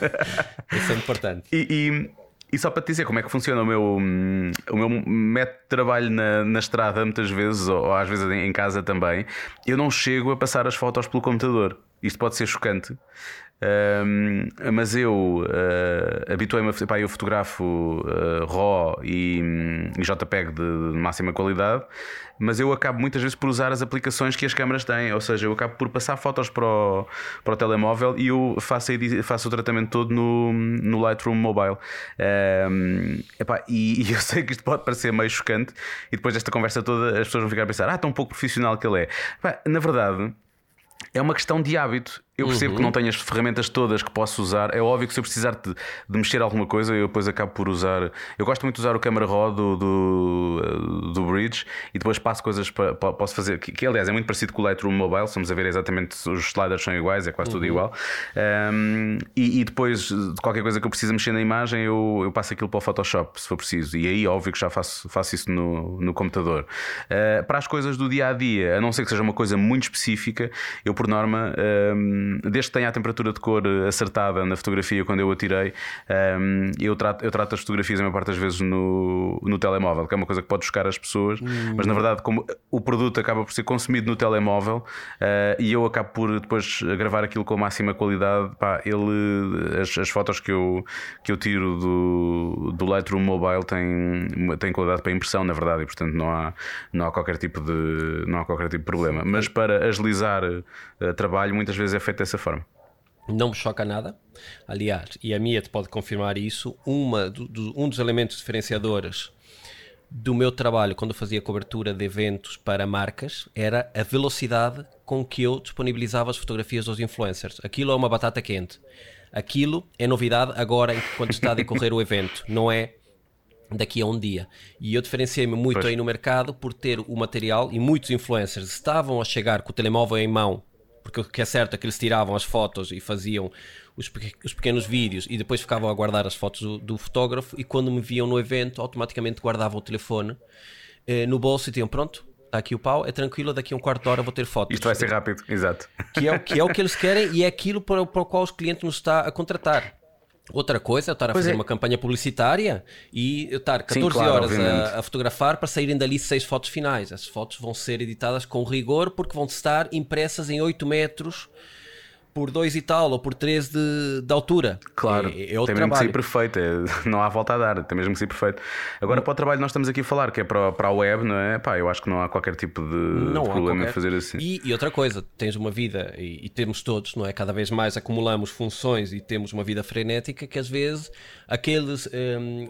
Isso é importante. E, e, e só para te dizer como é que funciona o meu, o meu método de trabalho na, na estrada, muitas vezes, ou, ou, às vezes em casa também, eu não chego a passar as fotos pelo computador. isto pode ser chocante, um, mas eu uh, habituei-me a pá, eu fotografo uh, RAW e, e JPEG de, de, máxima qualidade, mas eu acabo muitas vezes por usar as aplicações que as câmaras têm, ou seja, eu acabo por passar fotos para o, para o telemóvel e eu faço, faço o tratamento todo no, no Lightroom Mobile. Um, epá, e, e, eu sei que isto pode parecer meio chocante, e depois desta conversa toda as pessoas vão ficar a pensar: ah, tão pouco profissional que ele é. Epá, na verdade. É uma questão de hábito. Eu percebo uhum. que não tenho as ferramentas todas que posso usar. É óbvio que se eu precisar de, de, mexer alguma coisa, eu depois acabo por usar. Eu gosto muito de usar o câmera raw do, do, do Bridge e depois passo coisas para, para posso fazer. Que, que, aliás é muito parecido com o Lightroom Mobile. Estamos a ver exatamente os sliders são iguais, é quase uhum. tudo igual. Um, e, e, depois de qualquer coisa que eu precise mexer na imagem, eu, eu passo aquilo para o Photoshop se for preciso. E aí, óbvio que já faço, faço isso no, no computador. Uh, para as coisas do dia a dia, a não ser que seja uma coisa muito específica, eu por norma, um, desde que tenha a temperatura de cor acertada na fotografia quando eu a tirei, um, eu, trato, eu trato as fotografias a maior parte das vezes no, no telemóvel, que é uma coisa que pode chocar as pessoas, hum. mas na verdade, como o produto acaba por ser consumido no telemóvel uh, e eu acabo por depois gravar aquilo com a máxima qualidade, pá, ele, as, as fotos que eu, que eu tiro do, do Lightroom Mobile têm, têm qualidade para impressão, na verdade, e portanto não há, não há qualquer tipo de, não há qualquer tipo de problema. Mas para agilizar uh, trabalho, muitas vezes é feito dessa forma. Não me choca nada. Aliás, e a minha te pode confirmar isso, uma, do, do, um dos elementos diferenciadores do meu trabalho quando fazia cobertura de eventos para marcas era a velocidade com que eu disponibilizava as fotografias dos influencers. Aquilo é uma batata quente. Aquilo é novidade agora enquanto está a decorrer o evento, não é daqui a um dia. E eu diferenciei-me muito pois. aí no mercado por ter o material e muitos influencers estavam a chegar com o telemóvel em mão porque o que é certo é que eles tiravam as fotos e faziam os, os pequenos vídeos e depois ficavam a guardar as fotos do, do, fotógrafo e quando me viam no evento automaticamente guardavam o telefone eh, no bolso e tinham pronto, está aqui o pau, é tranquilo, daqui a um quarto de hora vou ter fotos. Isto vai ser rápido, exato. Que é, que é o que eles querem e é aquilo para, para o qual os clientes nos está a contratar. Outra coisa é eu estar a pois fazer é. uma campanha publicitária e eu estar 14 Sim, claro, horas a, a, fotografar para saírem dali seis fotos finais. As fotos vão ser editadas com rigor porque vão estar impressas em 8 metros por 2 e tal, ou por 3 de, de altura. Claro, é, é outro tem mesmo que ser perfeito, é, não há volta a dar, tem mesmo que ser perfeito. Agora, para o trabalho nós estamos aqui a falar, que é para, para a web, não é? Pá, eu acho que não há qualquer tipo de, não de problema qualquer... em fazer assim. E, e, outra coisa, tens uma vida, e, e, temos todos, não é? Cada vez mais acumulamos funções e temos uma vida frenética que às vezes aqueles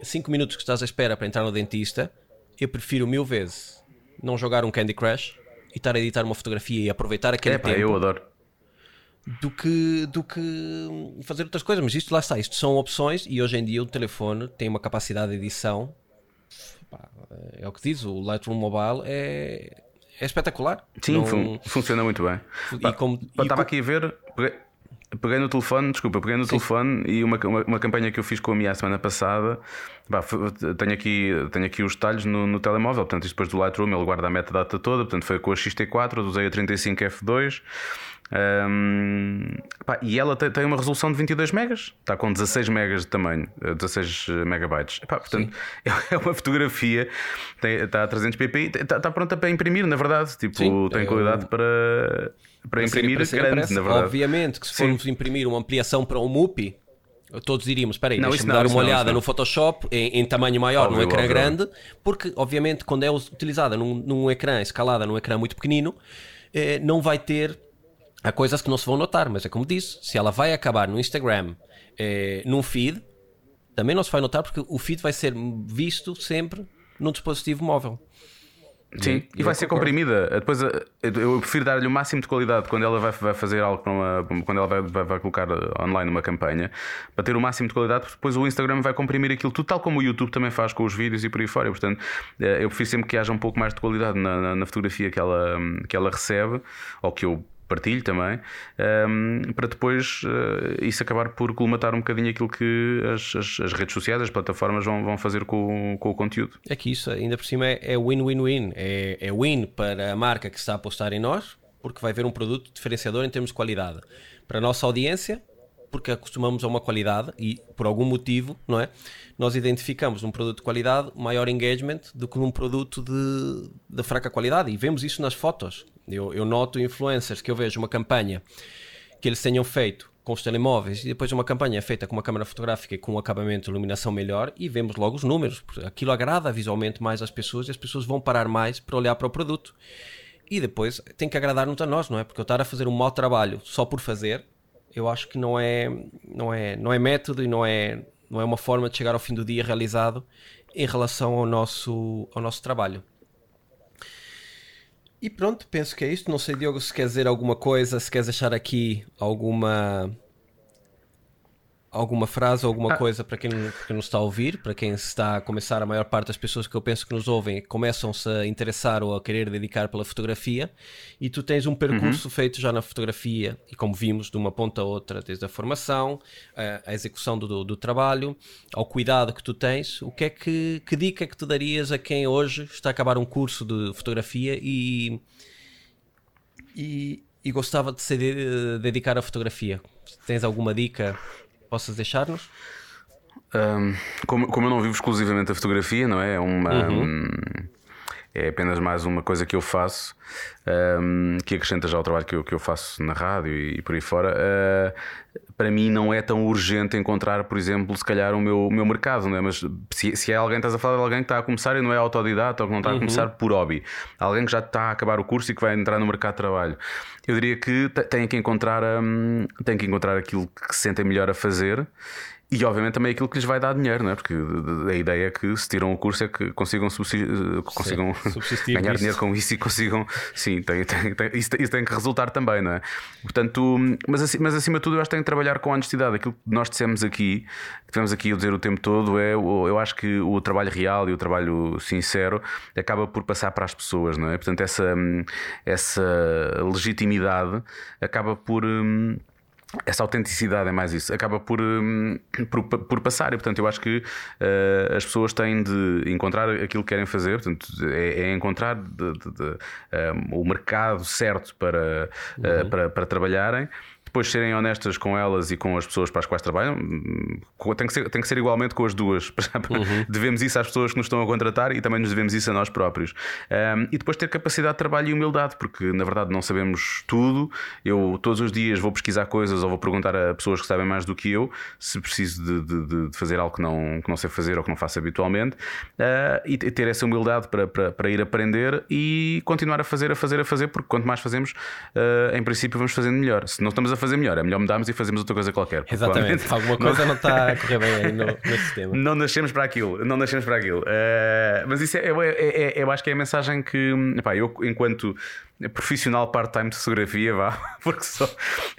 5 um, minutos que estás à espera para entrar no dentista, eu prefiro mil vezes não jogar um Candy Crush e estar a editar uma fotografia e aproveitar aquele é, pá, tempo. Eu adoro do que, do que fazer outras coisas. Mas isto lá está, isto são opções e hoje em dia o telefone tem uma capacidade de edição. Pá, é o que diz, o Lightroom Mobile é, é espetacular. Sim, Não... fun funciona muito bem. E como, estava aqui a ver, peguei, peguei, no telefone, desculpa, peguei no Sim. telefone e uma, uma, uma, campanha que eu fiz com a minha semana passada. tenho, aqui, tenho aqui os detalhes no, no telemóvel, portanto, isto depois do Lightroom ele guarda a metadata toda, portanto, foi com a XT4, usei a 35F2. Um, pá, e ela tem, tem, uma resolução de 22 megas, está com 16 megas de tamanho, 16 eh, megabytes. Pá, portanto, Sim. é uma fotografia, tem, está a 300 ppi, está, está pronta para imprimir, na verdade. Tipo, Sim, tem qualidade eu... para, para, imprimir para grande, na verdade. Obviamente que se formos imprimir uma ampliação para um MUPI, todos diríamos, espera aí, deixa-me dar uma não, olhada no Photoshop em, em tamanho maior, óbvio, num ecrã óbvio. grande, porque obviamente quando é utilizada num, num ecrã, escalada num ecrã muito pequenino, eh, não vai ter há coisas que não se vão notar, mas é como disse, se ela vai acabar no Instagram, eh, num feed, também não se vai notar porque o feed vai ser visto sempre num dispositivo móvel. Sim, e, vai ser comprimida. Depois eu prefiro dar-lhe o máximo de qualidade quando ela vai, vai fazer algo para uma, quando ela vai, vai, vai, colocar online uma campanha, para ter o máximo de qualidade, porque depois o Instagram vai comprimir aquilo tudo, tal como o YouTube também faz com os vídeos e por aí fora. Portanto, eh, eu prefiro sempre que haja um pouco mais de qualidade na, na, na fotografia que ela, que ela recebe, ou que eu partilho também, um, ehm, para depois uh, isso acabar por colmatar um bocadinho aquilo que as, as, as, redes sociais, as plataformas vão, vão fazer com, com o conteúdo. É que isso, ainda por cima, é win-win-win. É, é win para a marca que está a apostar em nós, porque vai ver um produto diferenciador em termos de qualidade. Para a nossa audiência, porque acostumamos a uma qualidade e por algum motivo, não é? Nós identificamos um produto de qualidade maior engagement do que num produto de, de fraca qualidade e vemos isso nas fotos. Eu, eu noto influencers que eu vejo uma campanha que eles tenham feito com os telemóveis e depois uma campanha feita com uma câmera fotográfica e com um acabamento de iluminação melhor e vemos logo os números. Aquilo agrada visualmente mais às pessoas e as pessoas vão parar mais para olhar para o produto. E depois tem que agradar-nos a nós, não é? Porque eu estar a fazer um mau trabalho só por fazer, eu acho que não é, não é, não é método e não é, não é uma forma de chegar ao fim do dia realizado em relação ao nosso, ao nosso trabalho. E pronto, penso que é isto. Não sei, Diogo, se quer dizer alguma coisa, se queres deixar aqui alguma alguma frase ou alguma ah. coisa para quem, quem nos está a ouvir, para quem está a começar, a maior parte das pessoas que eu penso que nos ouvem começam-se a interessar ou a querer dedicar pela fotografia e tu tens um percurso uhum. feito já na fotografia e como vimos de uma ponta a outra, desde a formação, a, a execução do, do, trabalho, ao cuidado que tu tens, o que é que, que dica que tu darias a quem hoje está a acabar um curso de fotografia e, e, e gostava de se dedicar à fotografia? Tens alguma dica possas deixar-nos? Um, como, como eu não vivo exclusivamente a fotografia, não é? É uma. Uhum. Um, é apenas mais uma coisa que eu faço um, que acrescenta já ao trabalho que eu, que eu faço na rádio e, e por aí fora. Uh, para mim não é tão urgente encontrar, por exemplo, se calhar o meu, o meu mercado, não é? Mas se, se é alguém, estás a falar de alguém que está a começar e não é autodidata ou que não está a uhum. começar por hobby, alguém que já está a acabar o curso e que vai entrar no mercado de trabalho, eu diria que tem que encontrar, um, tem que encontrar aquilo que se sentem melhor a fazer e obviamente também aquilo que lhes vai dar dinheiro, não é? Porque a ideia é que se tiram o curso é que consigam, consigam sim, ganhar dinheiro com isso e consigam. Sim, tem, tem, tem, isso, isso, tem que resultar também, não é? Portanto, mas, mas acima de tudo eu acho que tem que trabalhar com honestidade. Aquilo que nós dissemos aqui, que tivemos aqui a dizer o tempo todo, é eu acho que o trabalho real e o trabalho sincero acaba por passar para as pessoas, não é? Portanto, essa, essa legitimidade acaba por hum, essa autenticidade é mais isso, acaba por, hum, por, por, passar, e portanto eu acho que uh, as pessoas têm de encontrar aquilo que querem fazer, portanto, é, é encontrar de, de, de, um, o mercado certo para, uh, uhum. para, para trabalharem depois serem honestas com elas e com as pessoas para as quais trabalham, tem que ser, tem que ser igualmente com as duas. Uhum. Devemos isso às pessoas que nos estão a contratar e também nos devemos isso a nós próprios. Um, e depois ter capacidade de trabalho e humildade, porque na verdade não sabemos tudo. Eu todos os dias vou pesquisar coisas ou vou perguntar a pessoas que sabem mais do que eu se preciso de, de, de fazer algo que não, que não sei fazer ou que não faço habitualmente uh, e ter essa humildade para, para, para, ir aprender e continuar a fazer, a fazer, a fazer, porque quanto mais fazemos, uh, em princípio vamos fazendo melhor. Se não estamos a fazer melhor. É melhor mudarmos e fazermos outra coisa qualquer. Exatamente. Alguma coisa não está a correr bem aí no, no sistema. Não nascemos para aquilo. Não nascemos para aquilo. Uh, mas isso é, é, é, é, eu acho que é a mensagem que epá, eu, enquanto profissional part-time de fotografia, vá, porque, só,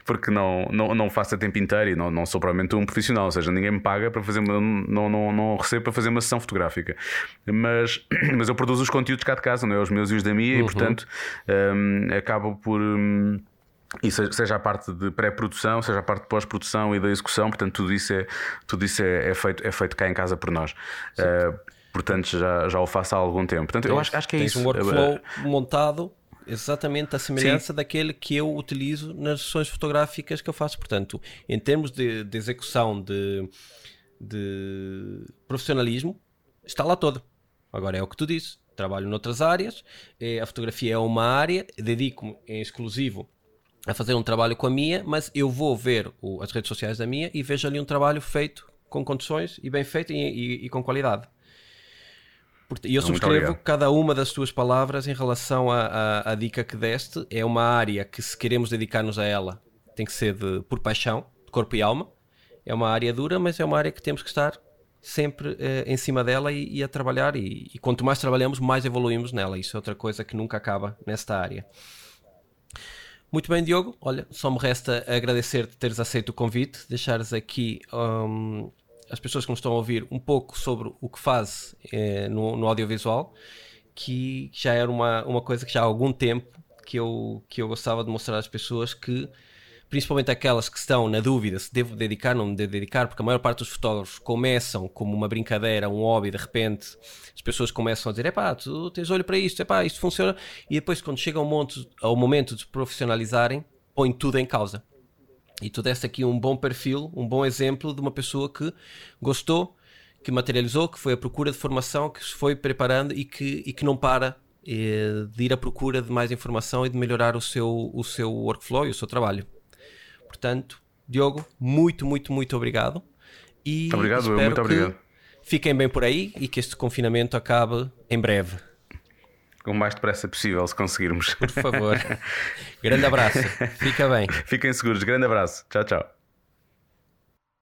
porque não, não, não faço a tempo inteiro e não, não sou provavelmente um profissional, ou seja, ninguém me paga para fazer uma, não, não, não recebo para fazer uma sessão fotográfica. Mas, mas eu produzo os conteúdos cá de casa, não é? Os meus e os da minha, uhum. e portanto um, acabo por. Um, e seja a parte de pré-produção, seja a parte de pós-produção e da execução, portanto, tudo isso é, tudo isso é, é, feito, é feito cá em casa por nós. Uh, portanto, já, já o faço há algum tempo. Portanto, eu acho, acho que é tens isso. um workflow uh, montado exatamente a semelhança Sim. daquele que eu utilizo nas sessões fotográficas que eu faço. Portanto, em termos de, de execução de, de profissionalismo, está lá todo. Agora é o que tu disse. Trabalho noutras áreas, a fotografia é uma área, dedico-me em exclusivo a fazer um trabalho com a minha, mas eu vou ver o, as redes sociais da minha e vejo ali um trabalho feito com condições e bem feito e, e, e com qualidade. E eu subscrevo cada uma das tuas palavras em relação à dica que deste. É uma área que, se queremos dedicar-nos a ela, tem que ser de, por paixão, de corpo e alma. É uma área dura, mas é uma área que temos que estar sempre eh, em cima dela e, e a trabalhar. E, e, quanto mais trabalhamos, mais evoluímos nela. Isso é outra coisa que nunca acaba nesta área. Muito bem, Diogo. Olha, só me resta agradecer-te teres aceito o convite, deixares aqui um, as pessoas que nos estão a ouvir um pouco sobre o que faz eh, no, no, audiovisual, que já era uma, uma coisa que já há algum tempo que eu, que eu gostava de mostrar às pessoas que principalmente aquelas que estão na dúvida se devo dedicar ou não devo dedicar, porque a maior parte dos fotógrafos começam como uma brincadeira, um hobby, de repente as pessoas começam a dizer: epá, tu tens olho para isto, epá, isto funciona, e depois quando chega ao, ao momento de profissionalizarem, põe tudo em causa. E tu deste aqui um bom perfil, um bom exemplo de uma pessoa que gostou, que materializou, que foi à procura de formação, que se foi preparando e que, e que não para eh, de ir à procura de mais informação e de melhorar o seu, o seu workflow e o seu trabalho. Portanto, Diogo, muito, muito, muito obrigado. E obrigado, eu, muito obrigado. Fiquem bem por aí e que este confinamento acabe em breve. O mais depressa possível, se conseguirmos. Por favor. Grande abraço. Fica bem. Fiquem seguros. Grande abraço. Tchau, tchau.